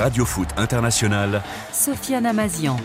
Radio Foot International. Sofiane Amazian.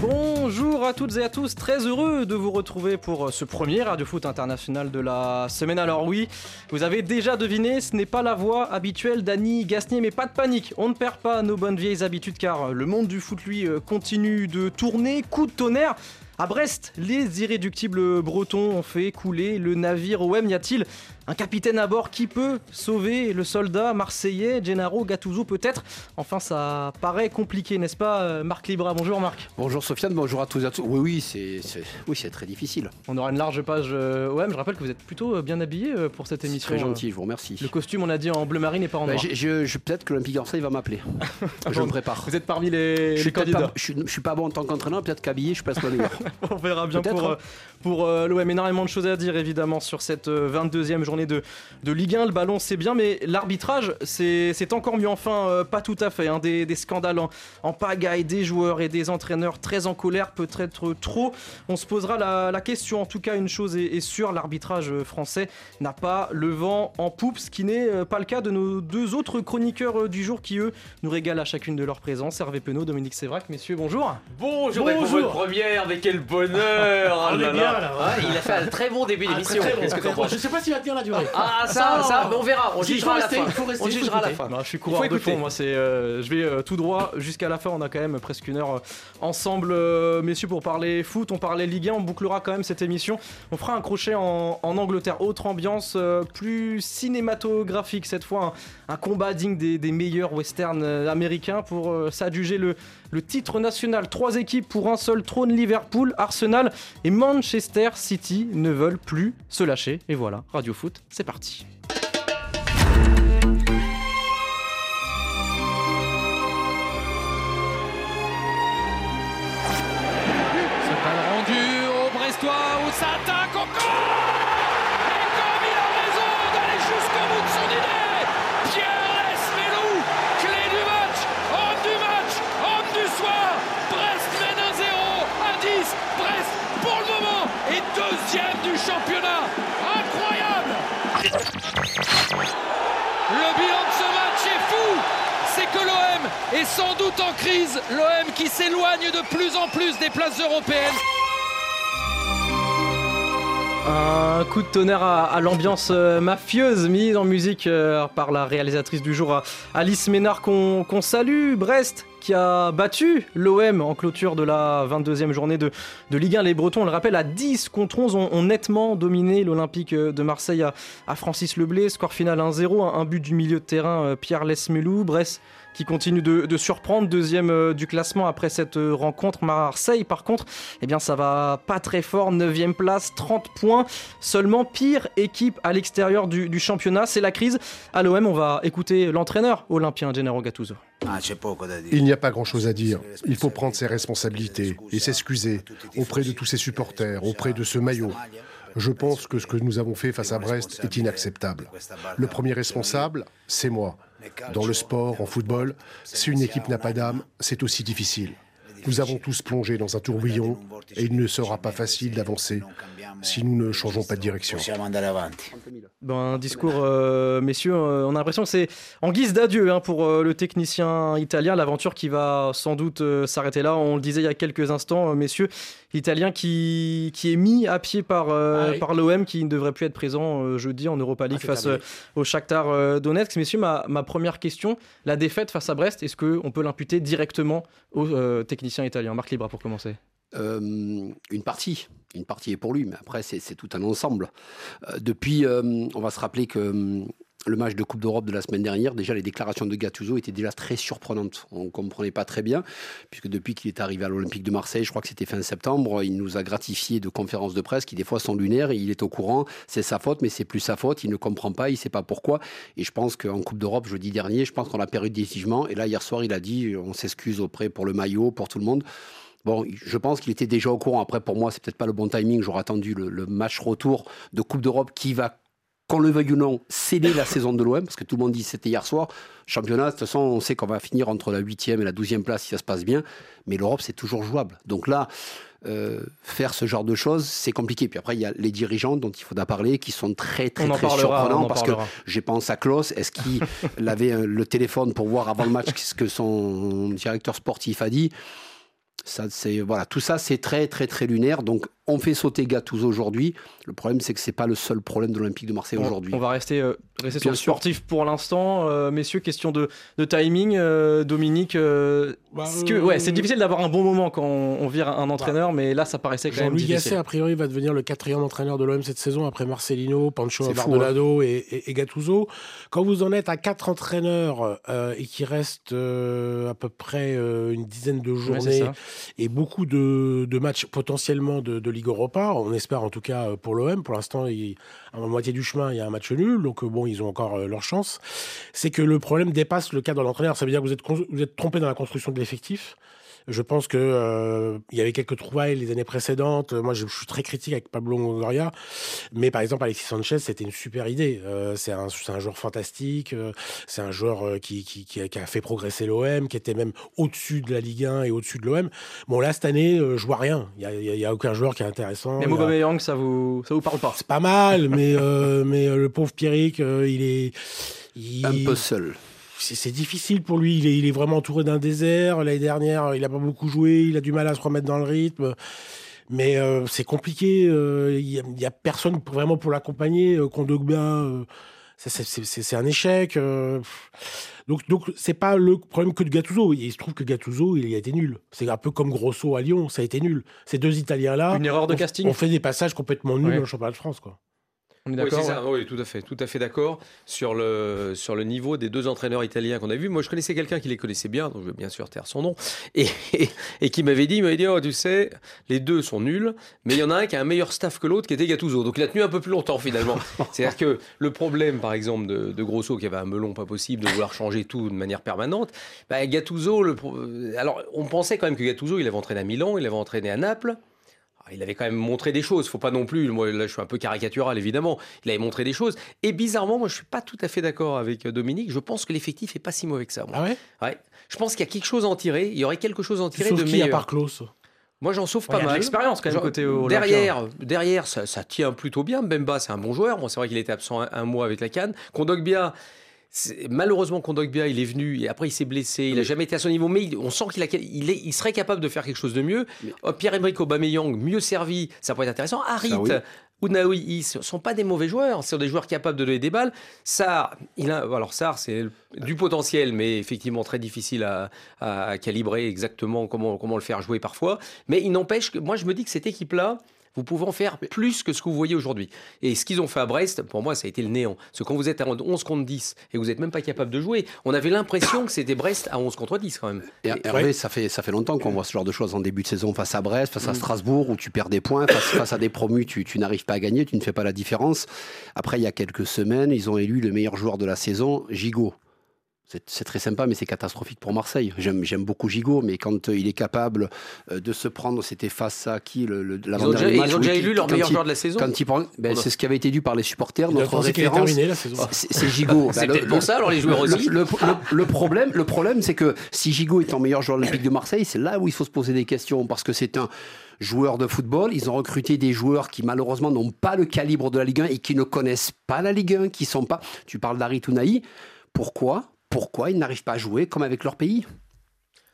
Bonjour à toutes et à tous, très heureux de vous retrouver pour euh, ce premier Radio Foot International de la semaine. Alors oui, vous avez déjà deviné, ce n'est pas la voix habituelle d'Annie Gasnier, mais pas de panique, on ne perd pas nos bonnes vieilles habitudes car le monde du foot lui euh, continue de tourner, coup de tonnerre. À Brest, les irréductibles bretons ont fait couler le navire OM. Y a-t-il un capitaine à bord qui peut sauver le soldat marseillais Gennaro Gattuso peut-être Enfin, ça paraît compliqué, n'est-ce pas, euh, Marc Libra? Bonjour Marc. Bonjour Sofiane, bonjour à tous et à tous. Oui, oui, c'est, oui, c'est très difficile. On aura une large page euh, OM. Je rappelle que vous êtes plutôt euh, bien habillé pour cette émission. Très gentil, je vous remercie. Le costume, on a dit en bleu marine et pas en bah, noir. je, peut-être que l'Olympique Marseille va m'appeler. je me prépare. Vous êtes parmi les, je candidats. je, suis pas bon en tant qu'entraîneur, peut-être qu'habillé, je passe le meilleur. on verra bien pour, pour l'OM. Énormément de choses à dire évidemment sur cette 22e journée de, de Ligue 1, le ballon c'est bien, mais l'arbitrage c'est encore mieux. Enfin, euh, pas tout à fait. Hein. Des, scandales en, pagaille, des joueurs et des entraîneurs très en colère, peut-être trop. On se posera la, question. En tout cas, une chose est, sûre l'arbitrage français n'a pas le vent en poupe, ce qui n'est euh, pas le cas de nos deux autres chroniqueurs euh, du jour qui, eux, nous régalent à chacune de leur présence. Hervé Penaud, Dominique Sévrac, messieurs, bonjour. Bonjour, bonjour. votre première, mais quel bonheur On est bien là. il a fait un très bon début d'émission. Je sais pas s'il va tenir la durée. Ah, ça, ça, on verra. On jugera à la fin. On jugera à la fin. je suis coureur de fond. Moi, c'est, euh, je vais euh, tout droit jusqu'à la fin. On a quand même presque une heure euh, ensemble, messieurs, pour parler foot. On parlait Ligue 1. On bouclera quand même cette émission. On fera un crochet en, Angleterre. Autre ambiance, plus cinématographique cette fois. Un, combat digne des, meilleurs westerns américains pour s'adjuger le, le titre national. Trois équipes pour un seul trône Liverpool, Arsenal et Manchester City ne veulent plus se lâcher. Et voilà, Radio Foot, c'est parti. Sans doute en crise, l'OM qui s'éloigne de plus en plus des places européennes. Un coup de tonnerre à, l'ambiance euh, mafieuse mise en musique euh, par la réalisatrice du jour Alice Ménard qu'on salue. Brest qui a battu l'OM en clôture de la 22e journée de, Ligue 1. Les Bretons, on le rappelle, à 10 contre 11 ont, nettement dominé l'Olympique de Marseille à, Francis Leblé. Score final 1-0, un, but du milieu de terrain euh, Pierre Lesmelou. Brest qui continue de, surprendre, deuxième euh, du classement après cette euh, rencontre. Marseille, par contre, eh bien, ça va pas très fort, 9 place, 30 points, seulement pire équipe à l'extérieur du, championnat. C'est la crise. À l'OM, on va écouter l'entraîneur olympien Gennaro Gattuso. Ah, Il n'y a pas grand-chose à dire. Il faut prendre ses responsabilités et s'excuser auprès de tous ses supporters, auprès de ce maillot. Je pense que ce que nous avons fait face à Brest est inacceptable. Le premier responsable, c'est moi. Dans le sport, en football, si une équipe n'a pas d'âme, c'est aussi difficile. Nous avons tous plongé dans un tourbillon et il ne sera pas facile d'avancer si nous ne changeons pas de direction. Bon, un discours, euh, messieurs, euh, on a l'impression que c'est en guise d'adieu hein, pour euh, le technicien italien, l'aventure qui va sans doute s'arrêter là. On le disait il y a quelques instants, messieurs, l'Italien qui, qui est mis à pied par, ah par l'OM, qui ne devrait plus être présent jeudi en Europa League ah, face au Shakhtar Donetsk. Messieurs, ma, ma, première question, la défaite face à Brest, est-ce qu'on peut l'imputer directement au technicien italien? Marc Libra pour commencer. une partie une partie est pour lui, mais après, c'est tout un ensemble. Euh, depuis, euh, on va se rappeler que hum, le match de Coupe d'Europe de la semaine dernière, déjà les déclarations de Gattuso étaient déjà très surprenantes. On ne comprenait pas très bien, puisque depuis qu'il est arrivé à l'Olympique de Marseille, je crois que c'était fin septembre, il nous a gratifié de conférences de presse qui des fois sont lunaires, et il est au courant, c'est sa faute, mais c'est plus sa faute, il ne comprend pas, il ne sait pas pourquoi. Et je pense qu'en Coupe d'Europe, jeudi dernier, je pense qu'on a perdu décisivement, et là hier soir, il a dit, on s'excuse auprès pour le maillot, pour tout le monde. Bon, je pense qu'il était déjà au courant. Après, pour moi, c'est peut-être pas le bon timing. J'aurais attendu le, match retour de Coupe d'Europe qui va qu'on le veuille ou non, sceller la saison de l'OM, parce que tout le monde dit c'était hier soir. Championnat, de toute façon, on sait qu'on va finir entre la 8e et la 12e place si ça se passe bien, mais l'Europe, c'est toujours jouable. Donc là, euh, faire ce genre de choses, c'est compliqué. Puis après, il y a les dirigeants dont il faudra parler, qui sont très, très, très surprenants. Parce que j'ai pense à Klaus. Est-ce qu'il avait le téléphone pour voir avant le match ce que son directeur sportif a dit? Ça, c'est voilà, tout ça, c'est très, très, très lunaire. Donc, on fait sauter Gattuso aujourd'hui. Le problème, c'est que c'est pas le seul problème de l'Olympique de Marseille aujourd'hui. On va rester, euh, rester sur le sportif pour l'instant. Euh, messieurs, question de, de timing. Euh, Dominique, bah, que, ouais, c'est difficile d'avoir un bon moment quand on, vire un entraîneur, bah, mais là, ça paraissait quand même difficile. Gasset, a priori, va devenir le quatrième entraîneur de l'OM cette saison après Marcelino, Pancho Bardolado hein. et, et, Gattuso. Quand vous en êtes à quatre entraîneurs et qu'il reste à peu près une dizaine de journées et beaucoup de, de matchs potentiellement de, de Ligue Europa. On espère en tout cas euh, pour l'OM. Pour l'instant, à la moitié du chemin, il y a un match nul. Donc euh, bon, ils ont encore euh, leur chance. C'est que le problème dépasse le cadre de l'entraîneur. Ça veut dire que vous êtes, vous êtes trompé dans la construction de l'effectif. Je pense que euh, il y avait quelques trouvailles les années précédentes. Moi, je, suis très critique avec Pablo Longoria, mais par exemple Alexis Sanchez, c'était une super idée. Euh, c'est un, un, joueur fantastique. Euh, c'est un joueur qui, qui, qui, a, qui, a, fait progresser l'OM, qui était même au-dessus de la Ligue 1 et au-dessus de l'OM. Bon, là cette année, je vois rien. Il y a, a, aucun joueur qui est intéressant. Mais Aubameyang, ça vous ça vous parle pas? C'est pas mal, mais mais le pauvre Pierrick, il est un peu seul c'est difficile pour lui. Il est, vraiment entouré d'un désert. L'année dernière, il n'a pas beaucoup joué. Il a du mal à se remettre dans le rythme. Mais euh, c'est compliqué. Euh, il n'y a, personne vraiment pour l'accompagner. Euh, Kondogba, c'est un échec. donc, donc c'est pas le problème que de Gattuso. Il se trouve que Gattuso, il a été nul. C'est un peu comme Grosso à Lyon. Ça a été nul. Ces deux Italiens-là. Une erreur de casting. On fait des passages complètement nuls dans le championnat de France, quoi. On est d'accord oui, oui, tout à fait, tout à fait d'accord sur le sur le niveau des deux entraîneurs italiens qu'on a vus. Moi, je connaissais quelqu'un qui les connaissait bien, donc je vais bien sûr taire son nom, et, et, qui m'avait dit, il m'avait dit, oh, tu sais, les deux sont nuls, mais il y en a un qui a un meilleur staff que l'autre, qui était Gattuso. Donc il a tenu un peu plus longtemps finalement. C'est-à-dire que le problème, par exemple, de, de, Grosso, qui avait un melon pas possible de vouloir changer tout de manière permanente, bah, Gattuso, le, alors on pensait quand même que Gattuso, il avait entraîné à Milan, il avait entraîné à Naples il avait quand même montré des choses. Faut pas non plus. Moi, là, je suis un peu caricatural, évidemment. Il avait montré des choses. Et bizarrement, moi, je suis pas tout à fait d'accord avec euh, Dominique. Je pense que l'effectif est pas si mauvais que ça. Ah ouais? Ouais. Je pense qu'il y a quelque chose à en tirer. Il y aurait quelque chose à en tirer de meilleur. à part Klaus? Moi, j'en sauve pas mal. L'expérience quand même côté Derrière, derrière, ça, tient plutôt bien. Bemba, c'est un bon joueur. Bon, c'est vrai qu'il était absent un, mois avec la canne. Kondogbia, Malheureusement, Kondogbia, il est venu et après il s'est blessé. Il n'a jamais été à son niveau, mais on sent qu'il il, il serait capable de faire quelque chose de mieux. Oh, Pierre-Emerick Aubameyang, mieux servi, ça pourrait être intéressant. Harit, ou Naoui, ils sont pas des mauvais joueurs, c'est des joueurs capables de donner des balles. Ça, il a, alors ça, c'est du potentiel, mais effectivement très difficile à, à, calibrer exactement comment, comment le faire jouer parfois. Mais il n'empêche que moi, je me dis que cette équipe-là, vous pouvez en faire plus que ce que vous voyez aujourd'hui. Et ce qu'ils ont fait à Brest, pour moi, ça a été le néant. Parce que quand vous êtes à 11 contre 10 et vous n'êtes même pas capable de jouer, on avait l'impression que c'était Brest à 11 contre 10 quand même. Et, Hervé, ça, fait, ça fait longtemps qu'on voit ce genre de choses en début de saison face à Brest, face à mm. Strasbourg, où tu perds des points, face, à des promus, tu, tu n'arrives pas à gagner, tu ne fais pas la différence. Après, il y a quelques semaines, ils ont élu le meilleur joueur de la saison, Gigot c'est très sympa, mais c'est catastrophique pour Marseille. J'aime beaucoup Gigot, mais quand euh, il est capable euh, de se prendre, c'était face à qui le, le Ils ont déjà, ils ont déjà élu leur meilleur joueur de la saison. Ben, c'est ce qui avait été dû par les supporters. Notre référence, c'est Gigot. c'est ben, peut-être pour ça, alors les joueurs aussi. Le, problème, le problème, c'est que si Gigot est en meilleur joueur olympique de Marseille, c'est là où il faut se poser des questions, parce que c'est un joueur de football. Ils ont recruté des joueurs qui malheureusement n'ont pas le calibre de la Ligue 1 et qui ne connaissent pas la Ligue 1, qui sont pas. Tu parles d'Ari Tounaï. Pourquoi? Pourquoi ils n'arrivent pas à jouer comme avec leur pays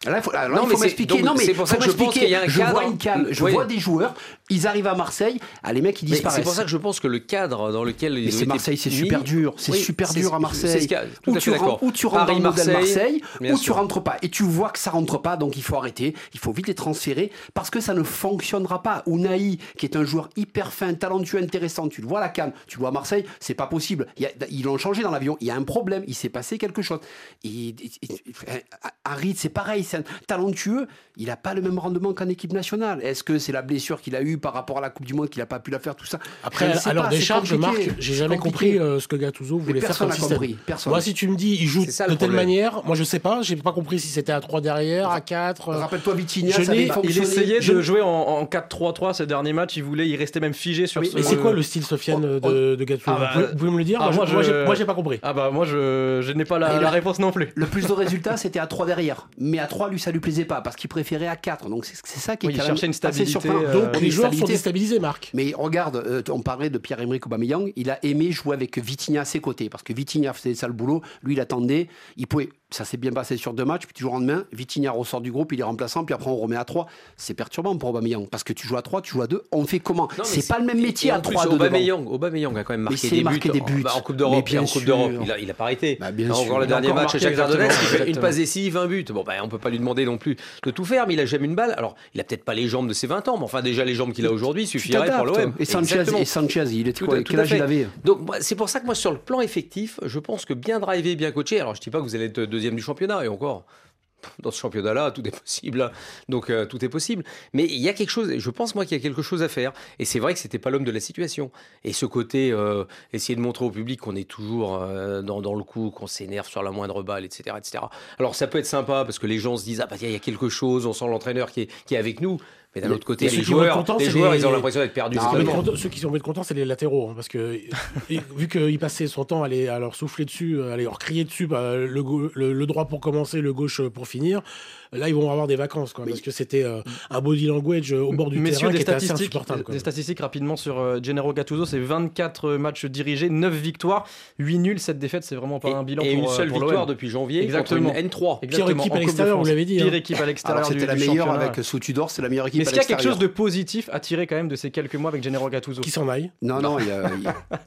Là, faut, non, mais m'expliquer. Non, mais c'est pour ça que je pense qu'il y a un je Vois une je vois des joueurs, ils arrivent à Marseille, ah, les mecs ils disparaissent. C'est pour ça que je pense que le cadre dans lequel ils mais Marseille, c'est super dur, c'est super dur à Marseille. Où tu, rentres, où tu rentres dans le Marseille, Marseille ou tu rentres pas. Et tu vois que ça rentre pas, donc il faut arrêter. Il faut vite les transférer parce que ça ne fonctionnera pas. Unai, qui est un joueur hyper fin, talentueux, intéressant, tu le vois à la canne, tu le vois à Marseille, c'est pas possible. Ils l'ont changé dans l'avion. Il y a un problème, il s'est passé quelque chose. Et, Harit, c'est pareil, c'est un talentueux. Il n'a pas le même rendement qu'en équipe nationale. Est-ce que c'est la blessure qu'il a eue par rapport à la Coupe du Monde qu'il n'a pas pu la faire, tout ça? Après, alors des charges, Marc, j'ai jamais compris euh, ce que Gattuso voulait faire comme système. Compris, personne. Moi, si tu me dis, il joue de telle manière, moi je sais pas, j'ai pas compris si c'était à 3 derrière, à 4. Rappelle-toi Vitinha, ça Il essayait de jouer en, 4-3-3 ces derniers matchs, il voulait, il restait même figé sur mais, ce... Mais c'est quoi le style Sofiane oh, oh. de, de Gattuso ah, bah, vous, pouvez, me le dire ah, Moi, j'ai pas compris. Ah bah moi, je n'ai pas la réponse non plus. Le plus de résultats, c'était à 3 derrière. Mais à 3, lui, ça lui plaisait pas parce qu'il préférait à 4. Donc c'est ça qui est quand même une stabilité. Euh, Donc les joueurs sont déstabilisés, Marc. Mais regarde, euh, on parlait de Pierre-Emerick Aubameyang, il a aimé jouer avec Vitinha à ses côtés parce que Vitinha faisait ça le boulot, lui il attendait, il pouvait ça s'est bien passé sur deux matchs, puis tu joues en main, Vitinha ressort du groupe, il est remplaçant, puis après on remet à 3. C'est perturbant pour Aubameyang, parce que tu joues à 3, tu joues à 2, on fait comment C'est pas le même métier à 3 Aubameyang, Aubameyang a quand même marqué, des, marqué buts, des buts. en, Coupe d'Europe, en Coupe d'Europe, il, a, il a pas arrêté. Bah, bien encore le dernier match à Jacques fait une passe décisive, 20 buts. Bon, bah, on peut pas lui demander non plus de tout faire, mais il a jamais une balle. Alors, il a peut-être pas les jambes de ses 20 ans, mais enfin déjà les jambes qu'il a aujourd'hui suffiraient pour l'OM. Et Sanchez, et Sanchez, il était quoi Quel âge il avait Donc c'est pour ça que moi sur le plan effectif, je pense que bien drivé, bien coaché. Alors je dis pas que vous allez être deuxième du championnat et encore dans ce championnat-là, tout est possible. Hein. Donc euh, tout est possible. Mais il y a quelque chose, je pense moi qu'il y a quelque chose à faire. Et c'est vrai que c'était pas l'homme de la situation. Et ce côté, euh, essayer de montrer au public qu'on est toujours euh, dans, le coup, qu'on s'énerve sur la moindre balle, etc., etc. Alors ça peut être sympa parce que les gens se disent, ah bah il y a quelque chose, on sent l'entraîneur qui est avec nous. Mais d'un autre côté, les joueurs, les joueurs ils ont l'impression d'être perdus. ceux qui sont contents, c'est les latéraux. Hein, parce que vu qu'il passait son temps à, à, leur souffler dessus, à leur crier dessus, bah, le, le, droit pour commencer, le gauche pour finir, là, ils vont avoir des vacances. Quoi, parce que c'était euh, un body language euh, au bord du terrain des qui statistiques, était Des statistiques rapidement sur euh, Gennaro Gattuso, c'est 24 matchs dirigés, 9 victoires, 8 nuls, 7 défaites, c'est vraiment pas un bilan et pour une seule victoire depuis janvier Exactement. contre une N3. Pire équipe à l'extérieur, vous l'avez dit. Pire hein. équipe à l'extérieur C'était la meilleure avec Sous Tudor, c'est la meilleure équipe à l'extérieur. Est-ce qu'il y a quelque chose de positif à tirer quand même de ces quelques mois avec Gennaro Gattuso Qui s'en aille Non, non,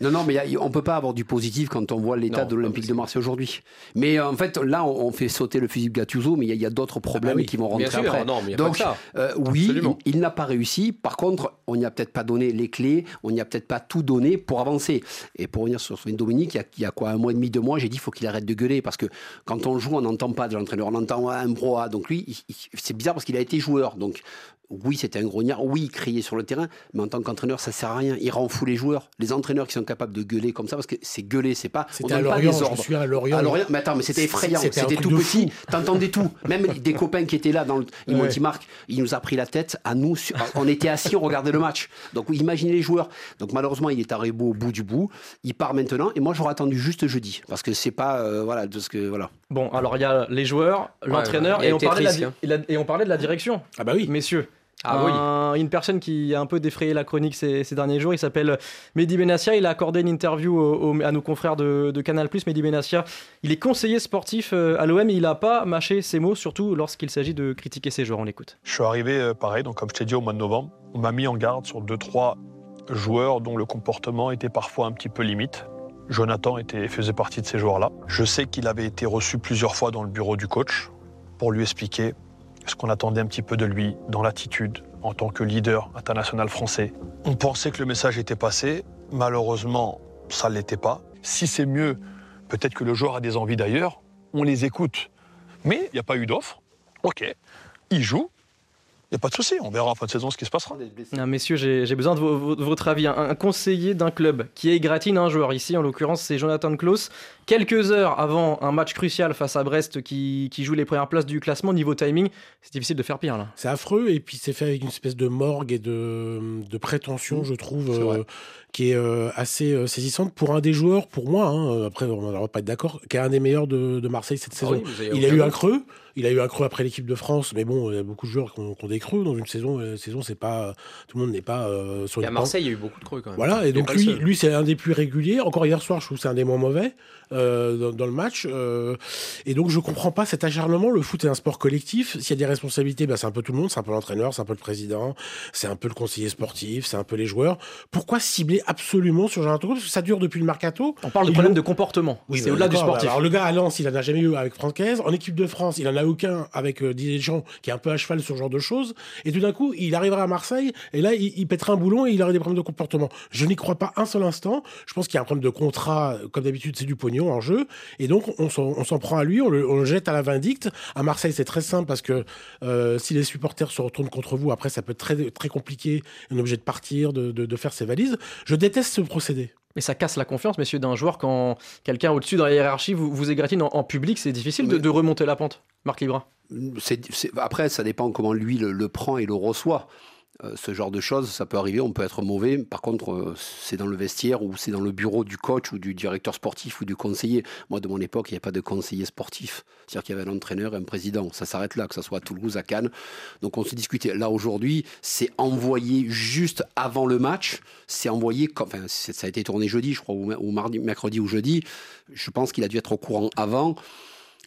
non, non, mais on peut pas avoir du positif quand on voit l'état de l'Olympique de Marseille aujourd'hui. Mais en fait, là, on fait sauter le fusil de Gattuso, mais il y a d'autres ah bah problèmes qui vont rentrer après. Donc, oui, il, n'a pas réussi. Par contre, on n'y a peut-être pas donné les clés, on n'y a peut-être pas tout donné pour avancer. Et pour revenir sur Sven Dominique, il y, a, quoi, un mois et demi, deux mois, j'ai dit il faut qu'il arrête de gueuler parce que quand on joue, on n'entend pas de l'entraîneur, on entend un broa. Donc lui, c'est bizarre parce qu'il a été joueur. Donc oui, c'était un grognard, oui, il criait sur le terrain, mais en tant qu'entraîneur, ça sert à rien. Il rend fou les joueurs. Les entraîneurs qui sont capables de gueuler comme ça, parce que c'est gueuler, c'est pas. C'était à Lorient, je suis à Lorient. À Lorient, mais attends, mais c'était effrayant, c'était tout petit. T'entendais tout. Même des copains qui étaient là, dans le, ils m'ont dit Marc, il nous a pris la tête à nous. On était assis, on regardait le match. Donc imaginez les joueurs. Donc malheureusement, il est arrivé au bout du bout. Il part maintenant, et moi j'aurais attendu juste jeudi, parce que c'est pas euh, voilà de ce que voilà. Bon, alors il y a les joueurs, l'entraîneur, et, on parlait hein. et on parlait de la direction. Ah bah oui, messieurs. Ah une personne qui a un peu défrayé la chronique ces, derniers jours, il s'appelle Mehdi Benassia. Il a accordé une interview à nos confrères de, Canal+. Mehdi Benassia, il est conseiller sportif euh, à l'OM et il n'a pas mâché ses mots, surtout lorsqu'il s'agit de critiquer ses joueurs. On l'écoute. Je suis arrivé euh, pareil, donc comme je t'ai dit au mois de novembre, on m'a mis en garde sur deux trois joueurs dont le comportement était parfois un petit peu limite. Jonathan était, faisait partie de ces joueurs-là. Je sais qu'il avait été reçu plusieurs fois dans le bureau du coach pour lui expliquer ce qu'on attendait un petit peu de lui dans l'attitude en tant que leader international français. On pensait que le message était passé. Malheureusement, ça ne l'était pas. Si c'est mieux, peut-être que le joueur a des envies d'ailleurs. On les écoute. Mais il n'y a pas eu d'offre. OK. Il joue. Il n'y a pas de souci, on verra en fin de saison ce qui se passera. Non, messieurs, j'ai besoin de, votre avis. Un, conseiller d'un club qui égratine un joueur, ici en l'occurrence c'est Jonathan Klaus, quelques heures avant un match crucial face à Brest qui, joue les premières places du classement, niveau timing, c'est difficile de faire pire là. C'est affreux et puis c'est fait avec une espèce de morgue et de, prétention, je trouve, euh, qui est euh, assez euh, saisissante pour un des joueurs, pour moi, hein, après on va pas être d'accord, qui est un des meilleurs de, Marseille cette ah saison. il a eu un creux, il a eu un creux après l'équipe de France, mais bon, il y a beaucoup de joueurs qui ont, des creux dans une saison. Une saison, c'est pas tout le monde n'est pas sur. Et à Marseille, il y a eu beaucoup de creux quand même. Voilà, et donc lui, lui c'est un des plus réguliers. Encore hier soir, je trouve que c'est un des moins mauvais. Euh, dans, le match. Euh, et donc, je comprends pas cet acharnement. Le foot est un sport collectif. S'il y a des responsabilités, bah, c'est un peu tout le monde. C'est un peu l'entraîneur, c'est un peu le président, c'est un peu le conseiller sportif, c'est un peu les joueurs. Pourquoi cibler absolument sur Jonathan Parce que ça dure depuis le mercato. On parle de problème de comportement. Oui, c'est au-delà du sportif. Alors, le gars à Lens, il en a jamais eu avec Francaise. En équipe de France, il en a aucun avec euh, Didier Deschamps, qui est un peu à cheval sur ce genre de choses. Et tout d'un coup, il arrivera à Marseille, et là, il, il pètera un boulon et il aurait des problèmes de comportement. Je n'y crois pas un seul instant. Je pense qu'il y a un problème de contrat. Comme d'habitude, c'est du pognon millions en jeu. Et donc, on s'en prend à lui, on le, jette à la vindicte. À Marseille, c'est très simple parce que euh, si les supporters se retournent contre vous, après, ça peut être très, très compliqué. On est obligé de partir, de, de, faire ses valises. Je déteste ce procédé. Mais ça casse la confiance, messieurs, d'un joueur quand quelqu'un au-dessus dans la hiérarchie vous, vous égratigne en, public. C'est difficile de, remonter la pente. Marc Libra. Après, ça dépend comment lui le prend et le reçoit. Euh, ce genre de choses, ça peut arriver, on peut être mauvais. Par contre, euh, c'est dans le vestiaire ou c'est dans le bureau du coach ou du directeur sportif ou du conseiller. Moi, de mon époque, il n'y a pas de conseiller sportif. C'est-à-dire qu'il y avait un entraîneur et un président. Ça s'arrête là, que ce soit à Toulouse, à Cannes. Donc on se discutait. Là, aujourd'hui, c'est envoyé juste avant le match. C'est envoyé, ça a été tourné jeudi, je crois, ou mercredi ou jeudi. Je pense qu'il a dû être au courant avant.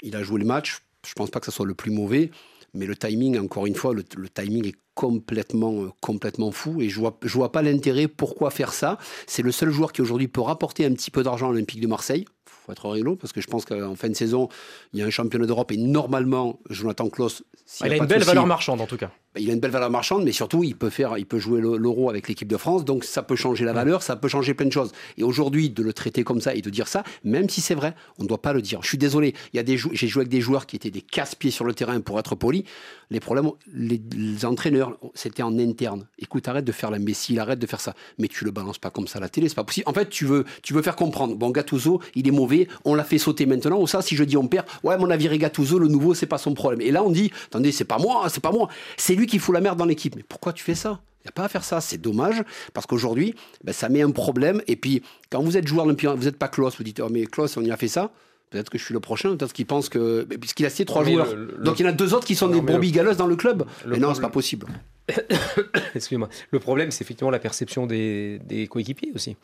Il a joué le match. Je ne pense pas que ce soit le plus mauvais. Mais le timing, encore une fois, le, timing est complètement, euh, complètement fou et je vois, je vois pas l'intérêt. Pourquoi faire ça C'est le seul joueur qui aujourd'hui peut rapporter un petit peu d'argent à l'Olympique de Marseille faut être rigolo parce que je pense qu'en fin de saison, il y a un championnat d'Europe et normalement, Jonathan Klaus. il a, une belle valeur marchande en tout cas. Bah, il a une belle valeur marchande, mais surtout, il peut, faire, il peut jouer l'euro avec l'équipe de France, donc ça peut changer la valeur, ça peut changer plein de choses. Et aujourd'hui, de le traiter comme ça et de dire ça, même si c'est vrai, on ne doit pas le dire. Je suis désolé, il y a des j'ai joué avec des joueurs qui étaient des casse-pieds sur le terrain pour être poli. Les problèmes, les, entraîneurs, c'était en interne. Écoute, arrête de faire l'imbécile, arrête de faire ça. Mais tu le balances pas comme ça à la télé, c'est pas possible. En fait, tu veux, tu veux faire comprendre. Bon, Gattuso, il est mauvais, on l'a fait sauter maintenant. Ou ça, si je dis on perd, ouais, mon avis, Gattuso, le nouveau, c'est pas son problème. Et là, on dit, attendez, c'est pas moi, c'est pas moi. C'est lui qui fout la merde dans l'équipe. Mais pourquoi tu fais ça? Il n'y a pas à faire ça, c'est dommage, parce qu'aujourd'hui, ben, ça met un problème. Et puis, quand vous êtes joueur, vous n'êtes pas Klaus, vous dites, oh, mais Klaus, on y a fait ça. Peut-être que je suis le prochain, peut-être qu'il pense que. Puisqu'il a cité trois joueurs. Donc il y en a deux autres qui sont des brebis galeuses dans le club. mais non, c'est pas possible. Excusez-moi. Le problème, c'est effectivement la perception des, des coéquipiers aussi.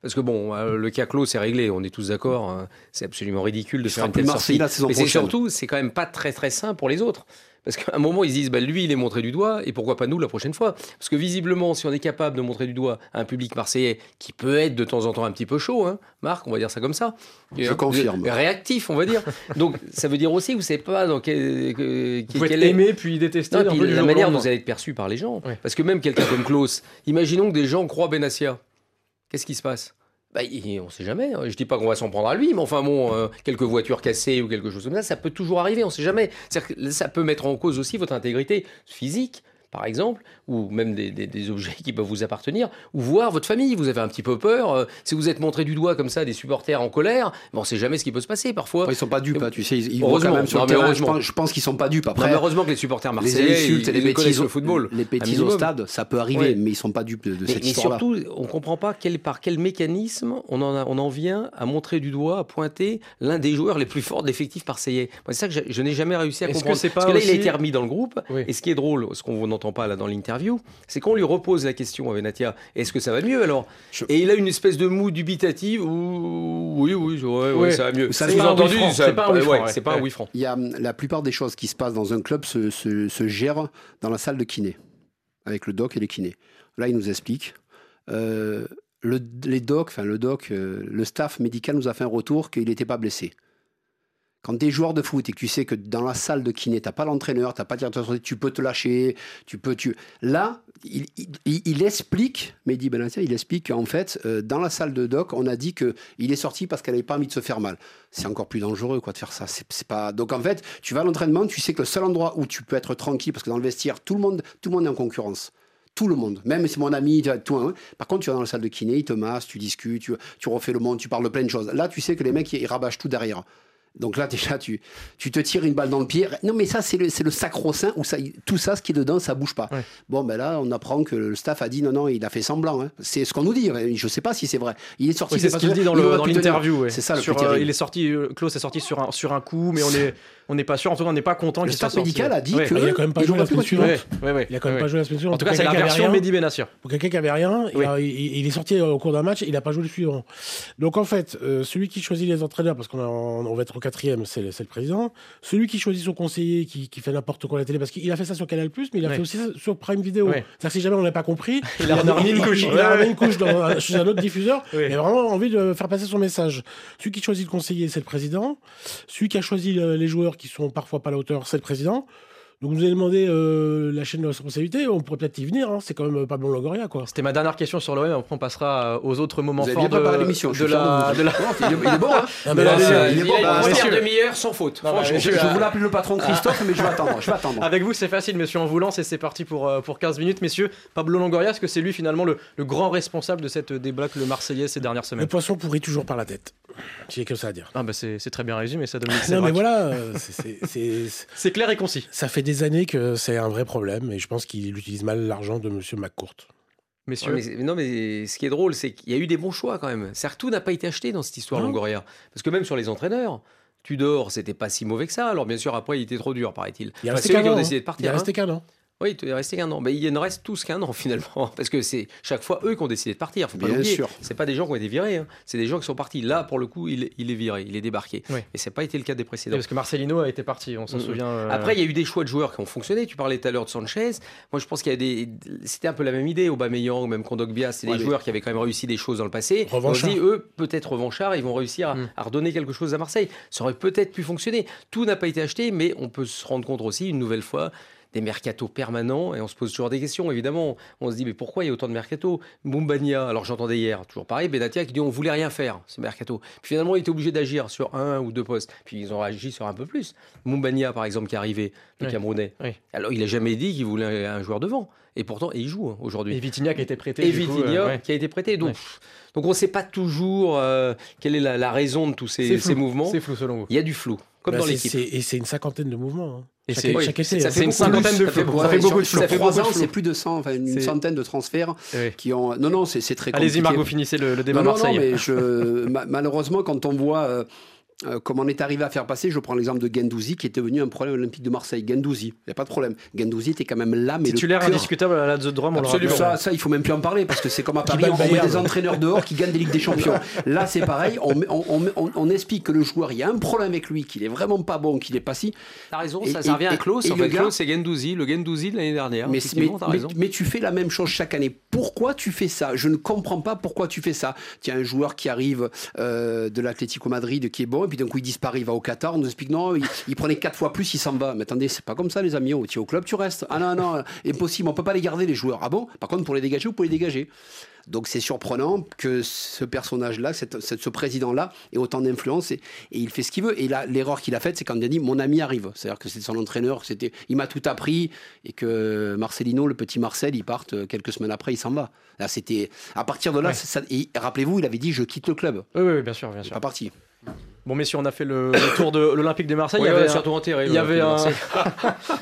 Parce que bon, euh, le cas clos, c'est réglé, on est tous d'accord. Hein. C'est absolument ridicule de faire une telle sortie. Mais c'est surtout, c'est quand même pas très très sain pour les autres. Parce qu'à un moment, ils se disent, bah, lui, il est montré du doigt, et pourquoi pas nous la prochaine fois? Parce que visiblement, si on est capable de montrer du doigt un public marseillais qui peut être de temps en temps un petit peu chaud, hein, Marc, on va dire ça comme ça. Je confirme. Réactif, on va dire. Donc, ça veut dire aussi que vous ne savez pas dans quel, que, vous quel puis détesté. la manière dont vous allez être perçu par les gens. Parce que même quelqu'un comme Klaus, imaginons que des gens croient Benassia. Qu'est-ce qui se passe? Bah, on ne sait jamais. Hein. Je dis pas qu'on va s'en prendre à lui, mais enfin bon, euh, quelques voitures cassées ou quelque chose comme ça, ça peut toujours arriver. On ne sait jamais. ça peut mettre en cause aussi votre intégrité physique, par exemple, ou même des, objets qui peuvent vous appartenir, ou voir votre famille. Vous avez un petit peu peur. Euh, si vous êtes montré du doigt comme ça des supporters en colère, on ne sait jamais ce qui peut se passer parfois. ils sont pas dupes, hein, tu sais. Ils, heureusement, quand même sur Je pense, qu'ils sont pas dupes. Après, heureusement que les supporters marseillais, les insultes, les bêtises au football, les bêtises au stade, ça peut arriver, mais ils sont pas dupes de, cette histoire-là. Mais surtout, on comprend pas quel, par quel mécanisme on en, on en vient à montrer du doigt, à pointer l'un des joueurs les plus forts de l'effectif marseillais. C'est ça que je, n'ai jamais réussi à comprendre. Que Parce que là, il a été remis dans le groupe. Et ce qui est drôle, ce qu'on n'entend pas là dans l'interview c'est qu'on lui repose la question à Venatia, est-ce que ça va mieux alors? Et il a une espèce de moue dubitative où oui, oui, ouais, ça va mieux. C'est pas, entendu, c'est pas, un oui franc. Il y a la plupart des choses qui se passent dans un club se, se, gèrent dans la salle de kiné, avec le doc et les kinés. Là, il nous explique. Euh, le, les docs, enfin le doc, euh, le staff médical nous a fait un retour qu'il n'était pas blessé. Quand tu es joueur de foot et que tu sais que dans la salle de kiné, tu pas l'entraîneur, tu pas directeur tu peux te lâcher, tu peux... Tu... Là, il, il, explique, Mehdi Benatia, il explique qu'en fait, euh, dans la salle de doc, on a dit qu'il est sorti parce qu'elle n'avait pas envie de se faire mal. C'est encore plus dangereux quoi, de faire ça. C'est, pas... Donc en fait, tu vas à l'entraînement, tu sais que le seul endroit où tu peux être tranquille, parce que dans le vestiaire, tout le monde, tout le monde est en concurrence tout le monde, même si mon ami, tout. Hein. Par contre, tu vas dans la salle de kiné, il te masse, tu discutes, tu, tu refais le monde, tu parles de plein de choses. Là, tu sais que les mecs, ils rabâchent tout derrière. Donc là, déjà, tu, tu te tires une balle dans le pied. Non, mais ça, c'est le, le sacro-saint où ça, tout ça, ce qui est dedans, ça bouge pas. Bon, ben là, on apprend que le staff a dit non, non, il a fait semblant. Hein. C'est ce qu'on nous dit. Je sais pas si c'est vrai. Il est sorti. c'est ce qu'il dit dans l'interview. C'est ça le sur, euh, Il est sorti, euh, Klaus est sorti sur un, sur un coup, mais on est on n'est pas sûr, en tout cas, on n'est pas content. Le staff médical a dit qu'il il a quand même pas joué la semaine suivante. Il a quand même pas joué la semaine suivante. En tout cas, c'est la version Mehdi Benassir. Pour quelqu'un qui avait rien, il est sorti au cours d'un match, il n'a pas joué le suivant. Donc en fait, euh, celui qui choisit les entraîneurs, parce qu'on va être au quatrième, c'est le président. Celui qui choisit son conseiller, qui fait n'importe quoi à la télé, parce qu'il a fait ça sur Canal+, mais il a fait aussi ça sur Prime Video. C'est-à-dire si jamais on n'a pas compris, il a remis une couche. Il a remis une couche chez un autre diffuseur. Il a vraiment envie de faire passer son message. Celui qui choisit le conseiller, c'est le président. Celui qui a choisi les joueurs qui sont parfois pas hauteur, c'est le président. Donc vous avez demandé euh, la chaîne de responsabilité, on pourrait peut-être y venir, hein. c'est quand même pas bon Longoria quoi. C'était ma dernière question sur l'OM, après on passera aux autres moments Vous forts bien de, l'émission, de suis la, de la... il, est, il est bon, hein Ah, mais Là, là, il est il bon, a bah, une demi-heure sans faute. Non, bah, je, je voulais appeler le patron Christophe, mais je vais attendre. Je vais attendre. Avec vous, c'est facile, monsieur. On vous lance et c'est parti pour, euh, pour 15 minutes. Messieurs, Pablo Longoria, est-ce que c'est lui finalement le, le grand responsable de cette débâcle le Marseillais ces dernières Le semaines poisson pourrit toujours par la tête. J'ai que ça à dire. Ah bah c'est très bien résumé, ça donne Non mais voilà, euh, C'est clair et concis. ça fait des années que c'est un vrai problème et je pense qu'il utilise mal l'argent de Monsieur McCourt. Messieurs, Ouais, mais non, mais ce qui est drôle, c'est qu'il y a eu des bons choix quand même. Tout n'a pas été acheté dans cette histoire Non. Longoria. Parce que même sur les entraîneurs, Tudor, c'était pas si mauvais que ça. Alors bien sûr, après, il était trop dur, paraît-il. Il Enfin, décidé hein. de partir. Il est hein. resté qu'un an. Oui, il est resté qu'un an. Mais il en reste tous qu'un an finalement. Parce que c'est chaque fois eux qui ont décidé de partir. Faut pas Bien sûr. C'est pas des gens qui ont été virés. hein. C'est des gens qui sont partis. Là, pour le coup, il, il est viré, il est débarqué. Oui. Et c'est pas été le cas des précédents. parce que Marcelino a été parti, on s'en souvient. euh, Après, il y a eu des choix de joueurs qui ont fonctionné. Tu parlais tout à l'heure de Sanchez. Moi, je pense qu'il y a des. C'était un peu la même idée. Aubameyang ou même Kondogbia, c'est Ouais, des mais- joueurs qui avaient quand même réussi des choses dans le passé. On Revanchards. se dit, eux, peut-être revanchards, ils vont réussir à, Mm. à redonner quelque chose à Marseille. Ça aurait peut-être pu fonctionner. Tout n'a pas été acheté, mais on peut se rendre compte aussi, une nouvelle fois, des mercatos permanents et on se pose toujours des questions évidemment on se dit mais pourquoi il y a autant de mercato Mumbania alors j'entendais hier toujours pareil Benatia qui dit on voulait rien faire ce mercato puis finalement il était obligé d'agir sur un ou deux postes puis ils ont agi sur un peu plus Mumbania par exemple qui est arrivé le Oui. Camerounais Oui. alors il a jamais dit qu'il voulait un joueur devant et pourtant et il joue hein, aujourd'hui Et Vitignac a été prêté. et du coup, Vitinha euh, ouais. qui a été prêté. Donc, Ouais. donc on ne sait pas toujours euh, quelle est la, la raison de tous ces, ces mouvements. C'est flou selon vous. Il y a du flou, comme Bah, dans c'est- l'équipe. Et c'est une cinquantaine de mouvements. hein. Et Chaque, c'est- chaque oui, essai. ça hein. fait une beaucoup cinquantaine de ça fait beaucoup- Ça fait beaucoup de sur flou. trois beaucoup de ans, c'est plus de 100, enfin, une centaine de transferts Oui. qui ont. Non, non, c'est très compliqué. Allez-y, Margot, finissez le, le débat Non, non, non, Marseille. mais je, ma- malheureusement, quand on voit euh, comment on est arrivé à faire passer, je prends l'exemple de Gendouzi qui était devenu un problème olympique de Marseille. Gendouzi, il n'y a pas de problème. Gendouzi était quand même là, mais Titulaire le indiscutable à la The Drum, on le Absolument. Ça, ça, il faut même plus en parler parce que c'est comme à Paris, on met des entraîneurs dehors qui gagnent des Ligues des Champions. Là, c'est pareil, on, on, on- on- on explique que le joueur, il y a un problème avec lui, qu'il est vraiment pas bon, qu'il est pas si. T'as raison, Et- ça, ça revient à Klaus. En fait, gars- Klaus, c'est Gendouzi, le Gendouzi de l'année dernière. Mais, tu fais la même chose chaque année. Pourquoi tu fais ça? Je ne comprends pas pourquoi tu fais ça. Tiens, un joueur qui arrive euh, de l'Atlético Madrid qui est bon, et puis d'un coup il disparaît, il va au Qatar, on nous explique non, il, il prenait quatre fois plus, il s'en va. Mais attendez, c'est pas comme ça les amis, Oh, tu es au club, tu restes. Ah non, non, impossible, on peut pas les garder les joueurs. Ah bon? Par contre, pour les dégager, vous pouvez les dégager. Donc c'est surprenant que ce personnage-là, ce président-là, ait autant d'influence et, et il fait ce qu'il veut. Et là, l'erreur qu'il a faite, c'est quand il a dit mon ami arrive. C'est-à-dire que c'est son entraîneur, c'était, il m'a tout appris et que Marcelino, le petit Marcel, il part euh, quelques semaines après, il s'en va. Là, c'était à partir de là. Ouais. c'est ça- et rappelez-vous, il avait dit je quitte le club. Oui, oui, bien sûr, bien sûr. pas parti. Bon, messieurs, on a fait le, le tour de l'Olympique de Marseille. Ouais, il y avait ouais, un- surtout enterré. il y avait un,